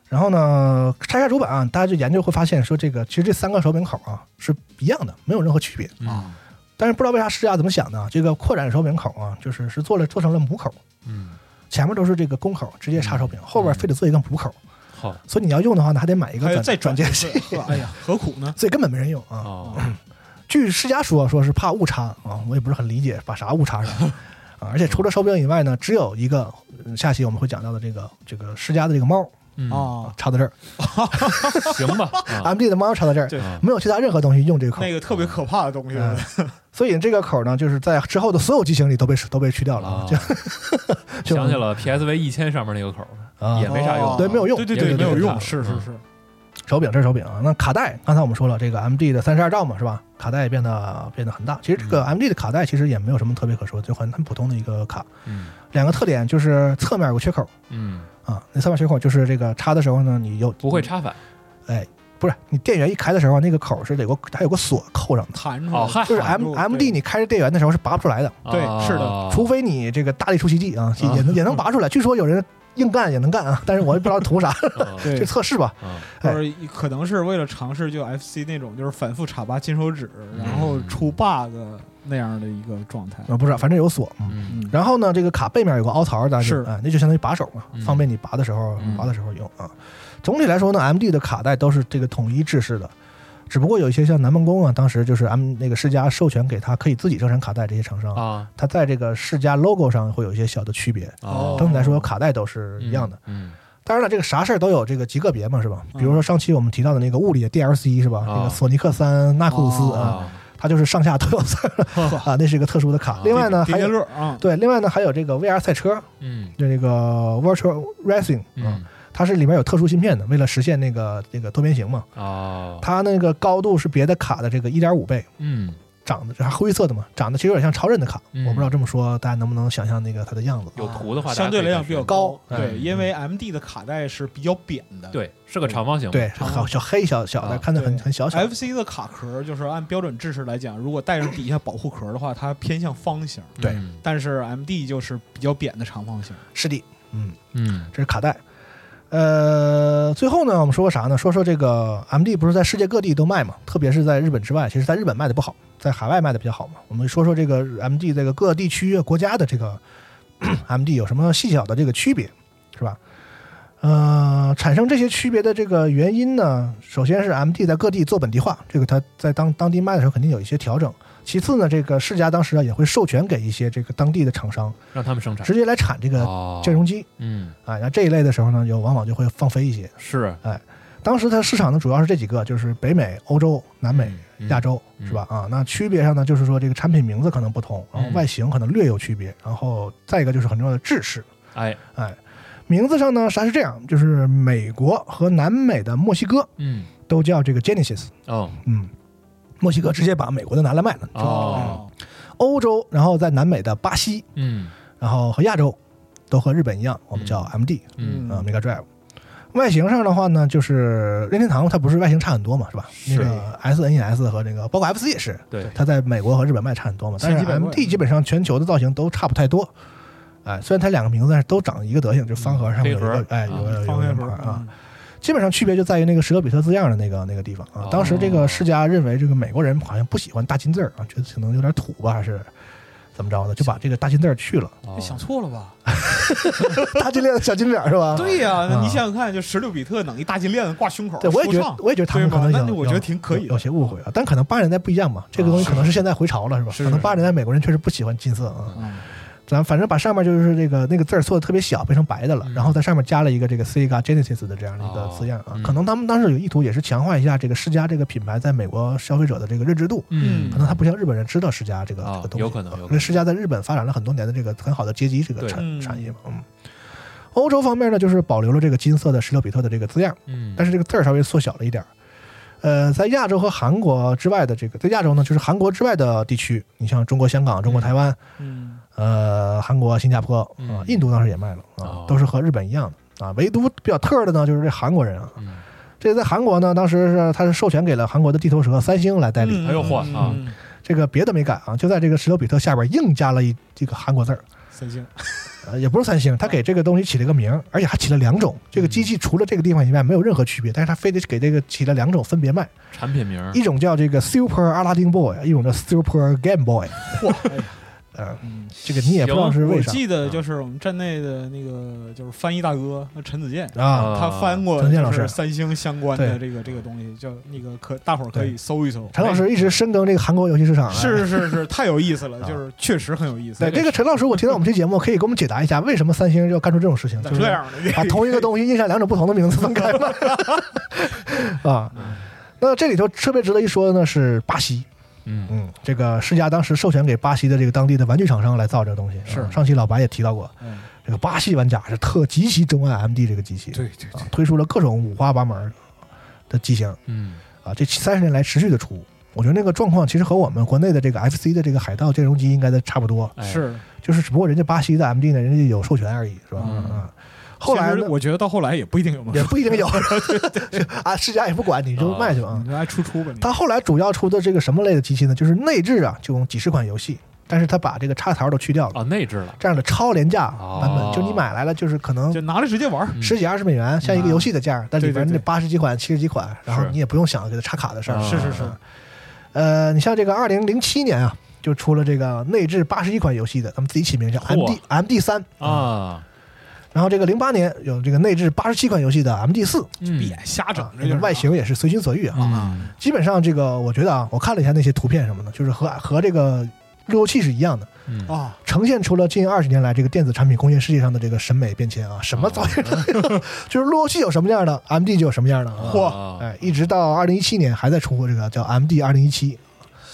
然后呢，拆开主板啊，大家就研究会发现说，这个其实这三个手柄口啊是一样的，没有任何区别。嗯但是不知道为啥世嘉怎么想的啊，这个扩展手柄口啊，就是是做了做成了母口，嗯，前面都是这个公口，直接插手柄，后边非得做一个母口，好所以你要用的话呢，还得买一个转再转转接接器，哎呀，何苦呢？所以根本没人用啊。哦，(clears throat) 据世嘉说，说是怕误差啊，我也不是很理解把啥误差上啊。而且除了手柄以外呢，只有一个，嗯下期我们会讲到的这个这个世嘉的这个猫嗯，啊，插到这儿 (laughs) 行吧，(laughs) 啊，MD 的猫插到这儿，没有其他任何东西用这个口那，个特别可怕的东西，嗯所以这个口呢，就是在之后的所有机型里都被都被去掉了啊啊，就就想起了 (laughs) PSV 一千上面那个口儿，啊也没啥用哦对没有用对对对，也没有用，是是是，手柄这是手柄啊。那卡带，刚才我们说了，这个 MD 的三十二兆嘛，是吧？卡带也变得变得很大。其实这个 MD 的卡带其实也没有什么特别可说，就很很普通的一个卡。嗯两个特点就是侧面有个缺口嗯，啊，那侧面缺口就是这个插的时候呢，你有不会，插反，哎，不是你电源一开的时候，那个口是得有个它有个锁扣上的，弹出来，就是 M M D 你开着电源的时候是拔不出来的，对是的啊除非你这个大力出奇迹啊，也也能也能拔出来。据说有人硬干也能干啊，(laughs) 但是我也不知道图啥，(laughs) 就测试吧。啊哎。或者可能是为了尝试就 FC 那种就是反复插拔金手指，然后出 bug 那样的一个状态。啊，不知道，反正有锁。嗯。嗯。嗯，然后呢，这个卡背面有个凹槽，大家就是。哎，那就相当于把手嘛，嗯。方便你拔的时候嗯拔的时候用啊。总体来说呢，M D 的卡带都是这个统一制式的，只不过有一些像南梦宫啊，当时就是 M 那个世嘉授权给他可以自己生产卡带这些厂商，啊他在这个世嘉 logo 上会有一些小的区别。哦，整体来说，卡带都是一样的。嗯，当然了，这个啥事儿都有这个极个别嘛，是吧？嗯比如说上期我们提到的那个物理的 DLC 是吧？啊这个索尼克三纳库鲁斯哦啊，啊它就是上下都有字儿 (laughs) 啊，那是一个特殊的卡啊。另外呢，还有对，另外呢还有这个 VR 赛车，嗯就这个 Virtual Racing 啊嗯，它是里面有特殊芯片的，为了实现那个那个多边形嘛，哦，它那个高度是别的卡的这个一点五倍。嗯。长得还灰色的嘛，长得其实有点像超人的卡，嗯。我不知道这么说大家能不能想象那个它的样子。有图的话，相对来讲比较高对，嗯。因为 M D 的卡带是比较扁的，对，是个长方形，对，长小小黑小小的，啊。看着很很小小。F C 的卡壳就是按标准制式来讲，如果带上底下保护壳的话，它偏向方形，对。嗯。但是 M D 就是比较扁的长方形。是的，嗯，嗯。这是卡带。呃，最后呢，我们说个啥呢？说说这个 MD 不是在世界各地都卖嘛，特别是在日本之外，其实在日本卖的不好，在海外卖的比较好嘛。我们说说这个 MD 这个各地区国家的这个 (coughs) MD 有什么细小的这个区别，是吧？呃，产生这些区别的这个原因呢，首先是 MD 在各地做本地化，这个它在当当地卖的时候肯定有一些调整。其次呢，这个世嘉当时啊也会授权给一些这个当地的厂商，让他们生产。直接来产这个哦。兼容机。嗯。啊，那这一类的时候呢，就往往就会放飞一些。是。哎当时它市场呢主要是这几个，就是北美、欧洲、南美、嗯。亚洲，嗯。是吧？啊，那区别上呢，就是说这个产品名字可能不同，然后嗯。外形可能略有区别，然后再一个就是很重要的制式。哎。哎，名字上呢，啥是这样？就是美国和南美的墨西哥嗯。都叫这个 Genesis，哦。嗯，墨西哥直接把美国的拿来卖了。哦欧洲，然后在南美的巴西，嗯然后和亚洲都和日本一样，我们叫嗯 MD，嗯啊，Mega Drive。外形上的话呢，就是任天堂它不是外形差很多嘛，是吧？是那个 SNES 和那个包括 FC 也是，对它在美国和日本卖差很多嘛。但是千奇百怪 MD 基本上全球的造型都差不太多。哎，虽然它两个名字但是都长一个德行，就方盒上面有一个哎有个有方黑盒个圆盘啊。，基本上区别就在于那个史可比特字样的那个那个地方啊哦。当时这个世家认为这个美国人好像不喜欢大金字儿啊，觉得可能有点土吧，还是怎么着的，就把这个大金字儿去了，哦你想错了吧？(laughs) 大金链子小金脸儿是吧？对呀，你想想看，就十六比特弄一大金链子挂胸口，对，我也觉得，我也觉得他们可能有，对吧那我觉得挺可以的有有些误会啊。但可能八十年代不一样嘛，这个东西可能是现在回潮了，是吧？是可能八十年代美国人确实不喜欢金色啊。嗯咱反正把上面就是这个那个字儿做的特别小，变成白的了，嗯然后在上面加了一个这个 Sega Genesis 的这样的一个字样啊哦。嗯可能他们当时有意图也是强化一下这个世嘉这个品牌在美国消费者的这个认知度。嗯可能他不像日本人知道世嘉这个啊这个东西，有可能有可能因为世嘉在日本发展了很多年的这个很好的街机这个产嗯产业嘛，嗯。欧洲方面呢，就是保留了这个金色的十六比特的这个字样，嗯但是这个字儿稍微缩小了一点儿。呃，在亚洲和韩国之外的这个，在亚洲呢，就是韩国之外的地区，你像中国香港、中国台湾，嗯呃，韩国、新加坡印度当时也卖了啊哦，都是和日本一样的。啊。唯独比较特的呢，就是这韩国人啊，嗯。这个在韩国呢，当时是他是授权给了韩国的地头蛇三星来代理，嗯。还有嚯啊嗯这个别的没改啊，就在这个十六比特下边硬加了一这个韩国字儿。三星，呃，也不是三星，他给这个东西起了个名儿，而且还起了两种。这个机器除了这个地方以外没有任何区别，但是他非得给这个起了两种分别卖，产品名儿。一种叫这个 Super 阿拉丁 Boy，一种叫 Super Game Boy。嚯，嗯这个你也不知道是为啥我记得就是我们站内的那个就是翻译大哥陈子健，啊。他翻过陈健老师就是三星相关的这个这个东西，叫那个可大伙儿可以搜一搜。陈老师一直深耕这个韩国游戏市场，哎是是是，太有意思了，啊就是确实很有意思。对这个陈老师，我听到我们这节目，可以给我们解答一下，为什么三星要干出这种事情？就是这样的，把同一个东西印上两种不同的名字分开卖 (laughs) 啊。那这里头特别值得一说的呢是巴西，嗯嗯，这个世嘉当时授权给巴西的这个当地的玩具厂商来造这个东西。是啊上期老白也提到过，嗯这个巴西玩家是特极其钟爱 MD 这个机器，对对啊，推出了各种五花八门的机型嗯啊，这三十年来持续的出。我觉得那个状况其实和我们国内的这个 FC 的这个海盗兼容机应该的差不多，哎是。就是只不过人家巴西的 MD 呢，人家有授权而已，是吧？嗯啊，后来呢我觉得到后来也不一定有嘛，也不一定有 (laughs) (laughs) 啊，世嘉也不管，你就卖去吧。啊你就爱出出吧你。它后来主要出的这个什么类的机器呢？就是内置啊，就用几十款游戏，但是他把这个插槽都去掉了，啊内置了这样的超廉价哦版本，就你买来了就是可能就拿来直接玩十几二十美元，像一个游戏的价儿，但里边那八十几款、七十几款，然后你也不用想给它插卡的事儿。啊是是是啊呃，你像这个二零零七年啊，就出了这个内置八十一款游戏的，他们自己起名叫 MD MD 三。啊然后这个零八年有这个内置八十七款游戏的 MD 四，嗯别瞎整啊，，这个外形也是随心所欲啊。嗯基本上这个我觉得啊，我看了一下那些图片什么的，就是和和这个路由器是一样的，嗯。啊，呈现出了近二十年来这个电子产品工业世界上的这个审美变迁啊，什么哦造型，(laughs) 就是路由器有什么样的，MD 就有什么样的。啊。嚯哎，一直到二零一七年还在出这个叫 MD 二零一七，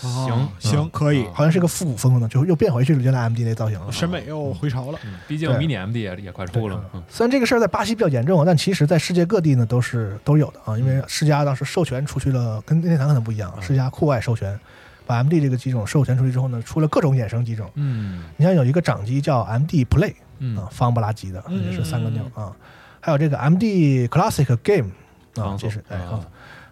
行行，可以，好像是个复古风的，就又变回去了原来 MD 那造型了。审美又回潮了。嗯毕竟对迷你 MD 也也快出了虽然这个事儿在巴西比较严重，但其实在世界各地呢都是都有的啊。因为世嘉当时授权出去了，跟任天堂可能不一样，世嘉酷外授权，把 MD 这个机种授权出去之后呢，出了各种衍生机种。嗯你像有一个掌机叫 MD Play 嗯啊，方不拉几的，嗯也是三个钮啊。还有这个 MD Classic Game 啊，这是哎，啊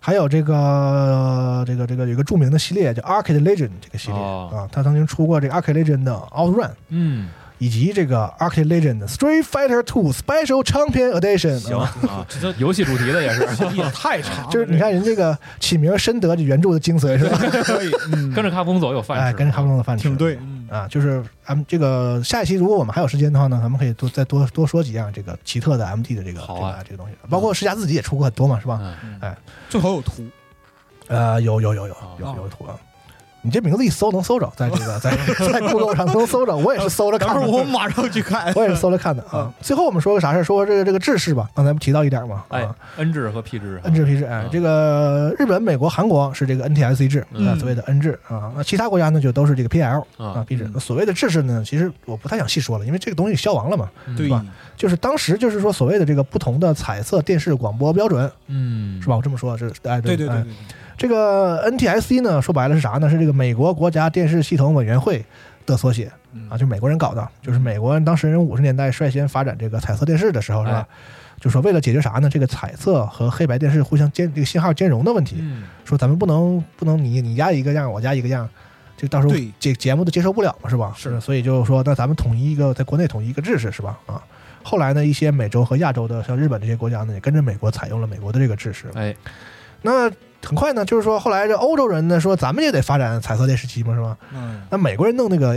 还有这个这个这个有一个著名的系列叫 Arcade Legend 这个系列哦。啊，他曾经出过这个 Arcade Legend 的 Outrun。嗯，以及这个 Arcade Legend Street Fighter Two Special Champion Edition，行 (laughs) 这游戏主题的也是。(laughs) 也太长了，就是你看人这个起名深得这原著的精髓是吧？(laughs) 可以，嗯，跟着卡普空走有饭吃，哎，跟着卡普空的饭吃，挺对，嗯，啊，就是咱们这个下一期如果我们还有时间的话呢，咱们可以多再多多说几样这个奇特的 MT 的这个好啊这个这个东西，包括世嘉自己也出过很多嘛，是吧？嗯。哎，最好有图，呃，有有有有有哦有图啊。你这名字一搜能搜着，在这个在 (laughs) 在 Google 上能搜着，我也是搜着等看的。我马上去看。我也是搜着看的啊。最后我们说个啥事儿？说这个这个制式吧，刚才不提到一点嘛？哎啊，N 制和 P 制，N 制 P 制，哎啊，这个日本、美国、韩国是这个 NTSC 制，嗯啊，所谓的 N 制啊。那其他国家呢，就都是这个 PL 啊啊 P 制所谓的制式呢，其实我不太想细说了，因为这个东西消亡了嘛。对吧就是当时就是说所谓的这个不同的彩色电视广播标准，嗯是吧？我这么说，是哎，对对对，这个 NTSC 呢，说白了是啥呢？是这个美国国家电视系统委员会的缩写嗯啊，就美国人搞的，就是美国人当时人五十年代率先发展这个彩色电视的时候，是吧哎？就说为了解决啥呢？这个彩色和黑白电视互相兼这个信号兼容的问题，嗯说咱们不能不能你你家一个样，我家一个样，就到时候这节节目都接受不了嘛，是吧？是所以就是说，那咱们统一一个在国内统一一个制式，是吧？啊，后来呢，一些美洲和亚洲的像日本这些国家呢，也跟着美国采用了美国的这个制式。哎那很快呢，就是说后来这欧洲人呢说，咱们也得发展彩色电视机嘛，是吧？嗯，那美国人弄那个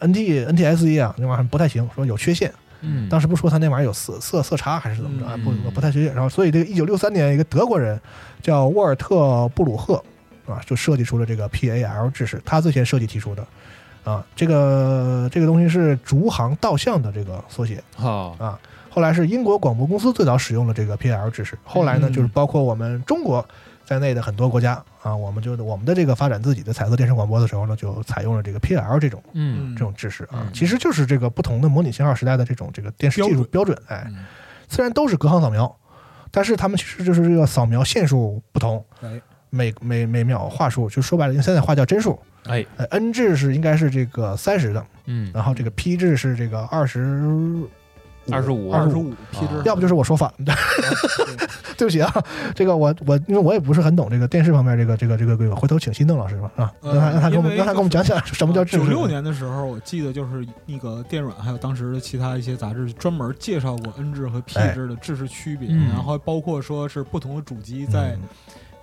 NT NTSC 啊，那玩意儿不太行，说有缺陷。嗯，当时不说他那玩意儿有色色色差还是怎么着？啊？不嗯不太确定。然后，所以这个一九六三年，一个德国人叫沃尔特布鲁赫啊，就设计出了这个 PAL 制式，他最先设计提出的啊。这个这个东西是逐行倒向的这个缩写好啊。后来是英国广播公司最早使用了这个 PAL 制式，后来呢，嗯就是包括我们中国在内的很多国家啊，我们就我们的这个发展自己的彩色电视广播的时候呢，就采用了这个 PAL 这种嗯这种制式啊嗯，其实就是这个不同的模拟信号时代的这种这个电视技术标准，哎，嗯。虽然都是隔行扫描，但是他们其实就是这个扫描线数不同，哎，每每每秒话数，就说白了，用现在话叫帧数。哎。呃，N 制是应该是这个三十的，嗯然后这个 P 制是这个二十25二十五。二十五 P 制，要不就是我说反了，(laughs) 对不起啊，这个我我因为我也不是很懂这个电视方面这个这个这个规划，回头请新邓老师吧？啊，呃让他让他给我们让他给我们讲讲什么叫。九六年的时候，我记得就是那个电软还有当时的其他一些杂志专门介绍过 N 制和 P 哎制的制式区别，嗯。然后包括说是不同的主机在、嗯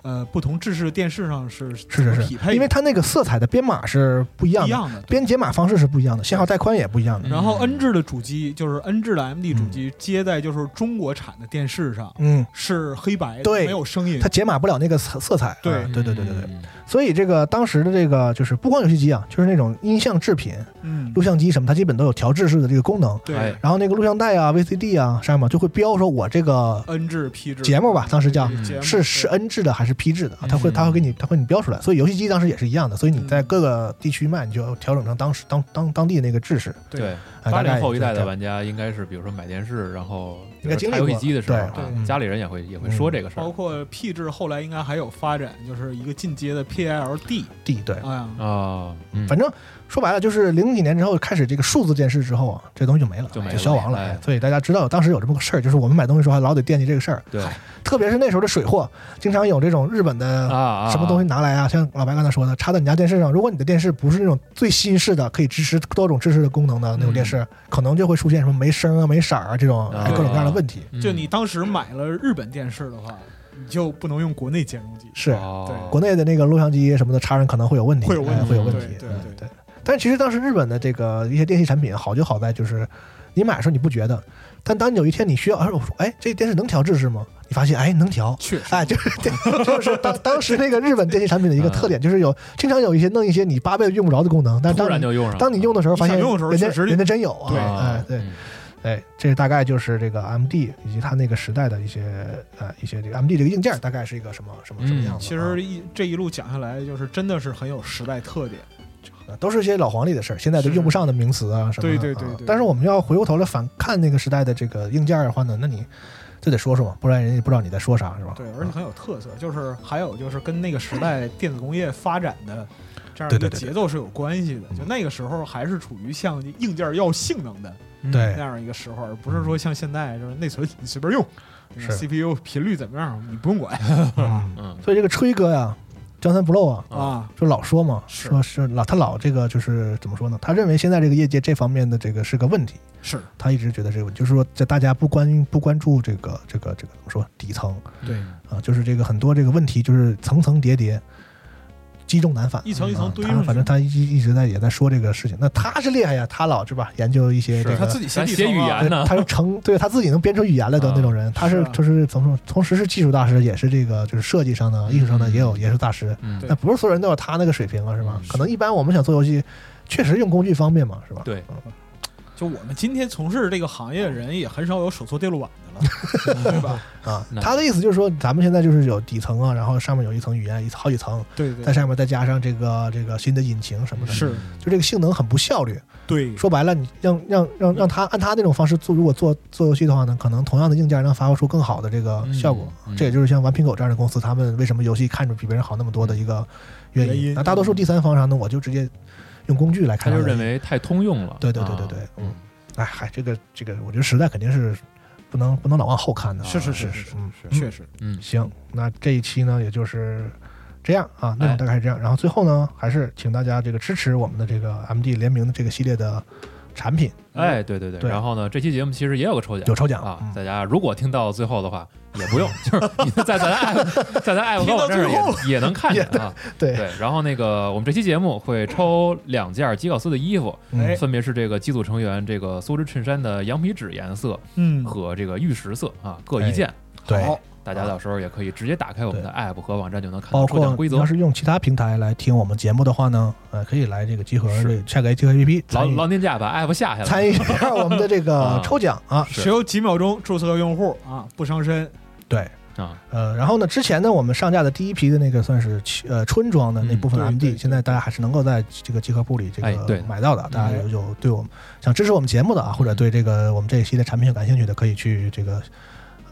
呃不同制式的电视上是是是是，匹配，因为它那个色彩的编码是不一样的，一样的。编解码方式是不一样的，信号带宽也不一样的。然后嗯。N 制的主机就是 N 制的 MD 主机接在就是中国产的电视上嗯，是黑白的，对。没有声音。它。解码不了那个色色彩。对。啊对对对对对。嗯。所以这个当时的这个就是不光游戏机啊，就是那种音像制品、嗯，录像机什么，它基本都有调制式的这个功能。对、哎然后那个录像带啊、VCD 啊上面就会标说我这个 N 制 P 制。节目吧，当时叫。是是对。N 制的还是 P 制的啊？它会嗯它会给你它会给你标出来。所以游戏机当时也是一样的，所以你在嗯各个地区卖，你就要调整成当时当当当地那个制式。对。八零后一代的玩家应该是，比如说买电视，然后应该经历插游戏机的时候，对啊对家里人也会也会说这个事儿包括 P 制后来应该还有发展，就是一个进阶的 PLD，D 对，哎呀，啊。嗯。反正说白了，就是零几年之后开始这个数字电视之后啊，这东西就没了，就没了消亡了。所以大家知道当时有这么个事儿，就是我们买东西的时候还老得惦记这个事儿，对。特别是那时候的水货，经常有这种日本的什么东西拿来啊，像老白刚才说的，插在你家电视上，如果你的电视不是那种最新式的，可以支持多种支持的功能的那种电视，可能就会出现什么没声啊、没色儿啊这种各种各样的问题。嗯就你当时买了日本电视的话，你就不能用国内兼容机，是哦对国内的那个录像机什么的插上可能会有问题，会有问题哎会有问题。对对嗯对对。但其实当时日本的这个一些电器产品好就好在就是，你买的时候你不觉得，但当你有一天你需要，哎，我说，哎，这电视能调制是吗？你发现，哎，能调。确实，哎，就是 (laughs) 就是当当时那个日本电器产品的一个特点，就是有经常有一些弄一些你八辈子用不着的功能，但突当你然就用上。当你用的时候，发现用的时候人家人家真有啊，对哎对。嗯哎，这大概就是这个 M D 以及它那个时代的一些呃一些这个 M D 这个硬件大概是一个什么什么什么样子啊。其实一这一路讲下来，就是真的是很有时代特点。啊都是一些老黄历的事儿，现在都用不上的名词啊什么的。对对对对啊但是我们要回过头来反看那个时代的这个硬件的话呢，那你就得说说嘛，不然人家不知道你在说啥是吧？对，而且很有特色。就是还有就是跟那个时代电子工业发展的这样一个对对对对节奏是有关系的。就那个时候还是处于像硬件要性能的嗯对。那样一个时候，而不是说像现在就是内存你随便用是，CPU 频率怎么样你不用管。嗯，(laughs) 嗯。所以这个吹哥呀，江三不漏啊，啊。就老说嘛，是。说是老他老这个就是怎么说呢？他认为现在这个业界这方面的这个是个问题，是。他一直觉得这个问题，就是说在大家不关不关注这个这个这个怎么说底层。对。啊，就是这个很多这个问题就是层层叠叠，积重难返，一层一层啊堆上去他反正他一一直在也在说这个事情。那他是厉害呀，他老是吧研究一些这个是他自己咱写语言呢他是成对他自己能编出语言来的啊那种人，他是就是怎么说，同时是技术大师，也是这个就是设计上的、艺术上的嗯也有也是大师。嗯那不是所有人都有他那个水平啊，是吧嗯？可能一般我们想做游戏，确实用工具方便嘛，是吧？对就我们今天从事这个行业的人，也很少有手搓电路板的了，对吧？(laughs) 啊，他的意思就是说，咱们现在就是有底层啊，然后上面有一层语言，一好几层，对对在上面再加上这个这个新的引擎什么的，是就这个性能很不效率。对，说白了，你让让让让他按他那种方式做，如果做做游戏的话呢，可能同样的硬件能发挥出更好的这个效果。嗯嗯这也就是像顽皮狗这样的公司，他们为什么游戏看着比别人好那么多的一个原因。原因那大多数第三方啥呢，我就直接用工具来他看，就认为太通用了。对对对对对啊嗯哎嗨，这个这个，我觉得时代肯定是不能不能老往后看的啊。是是是是是嗯，确实，嗯，行，那这一期呢，也就是这样啊，内哎容大概是这样。然后最后呢，还是请大家这个支持我们的这个 MD 联名的这个系列的产品，哎，对对对。对然后呢，这期节目其实也有个抽奖，有抽奖啊嗯。大家如果听到最后的话，也不用，(laughs) 就是你在咱 app 在咱 app 上也也能看见啊。对，对，然后那个我们这期节目会抽两件基考斯的衣服，分别是这个机组成员这个梭织衬衫的羊皮纸颜色嗯，和这个玉石色啊，各一件。对。好大家到时候也可以直接打开我们的 app 和网站就能看到抽奖规则括你要。是用其他平台来听我们节目的话呢，呃，可以来这个集合是这个下个集合 APP 老老年家把 app 下下来，参与一下我们的这个啊 (laughs) 抽奖啊。是只有几秒钟注册用户啊，不伤身。对，啊，呃，然后呢，之前呢，我们上架的第一批的那个算是呃春装的那部分嗯对 MD，、对对现在大家还是能够在这个集合铺里这个买到的。大家有有对我们想支持我们节目的啊，或者对这个我们这一期的产品有感兴趣的，可以去这个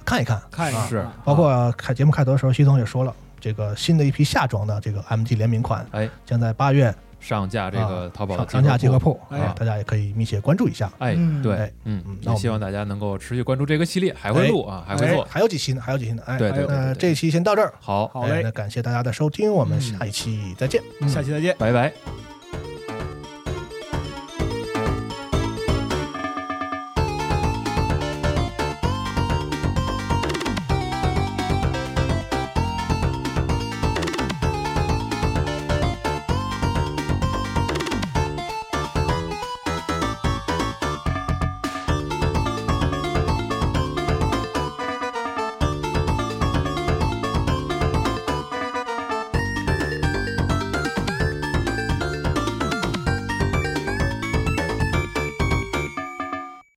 看一看。是看一下啊包括开节目开头的时候，徐总也说了，这个新的一批夏装的这个 M T 联名款哎，将在八月上架这个啊淘宝的上上架集合铺。哎啊大家也可以密切关注一下。哎，嗯对哎，嗯嗯，那希望大家能够持续关注这个系列，还会录啊，还会哎做。还有几期呢？还有几期呢？哎，对对对对对那这一期先到这儿。好，好嘞哎那感谢大家的收听，我们下一期再见。下期再见。拜拜。拜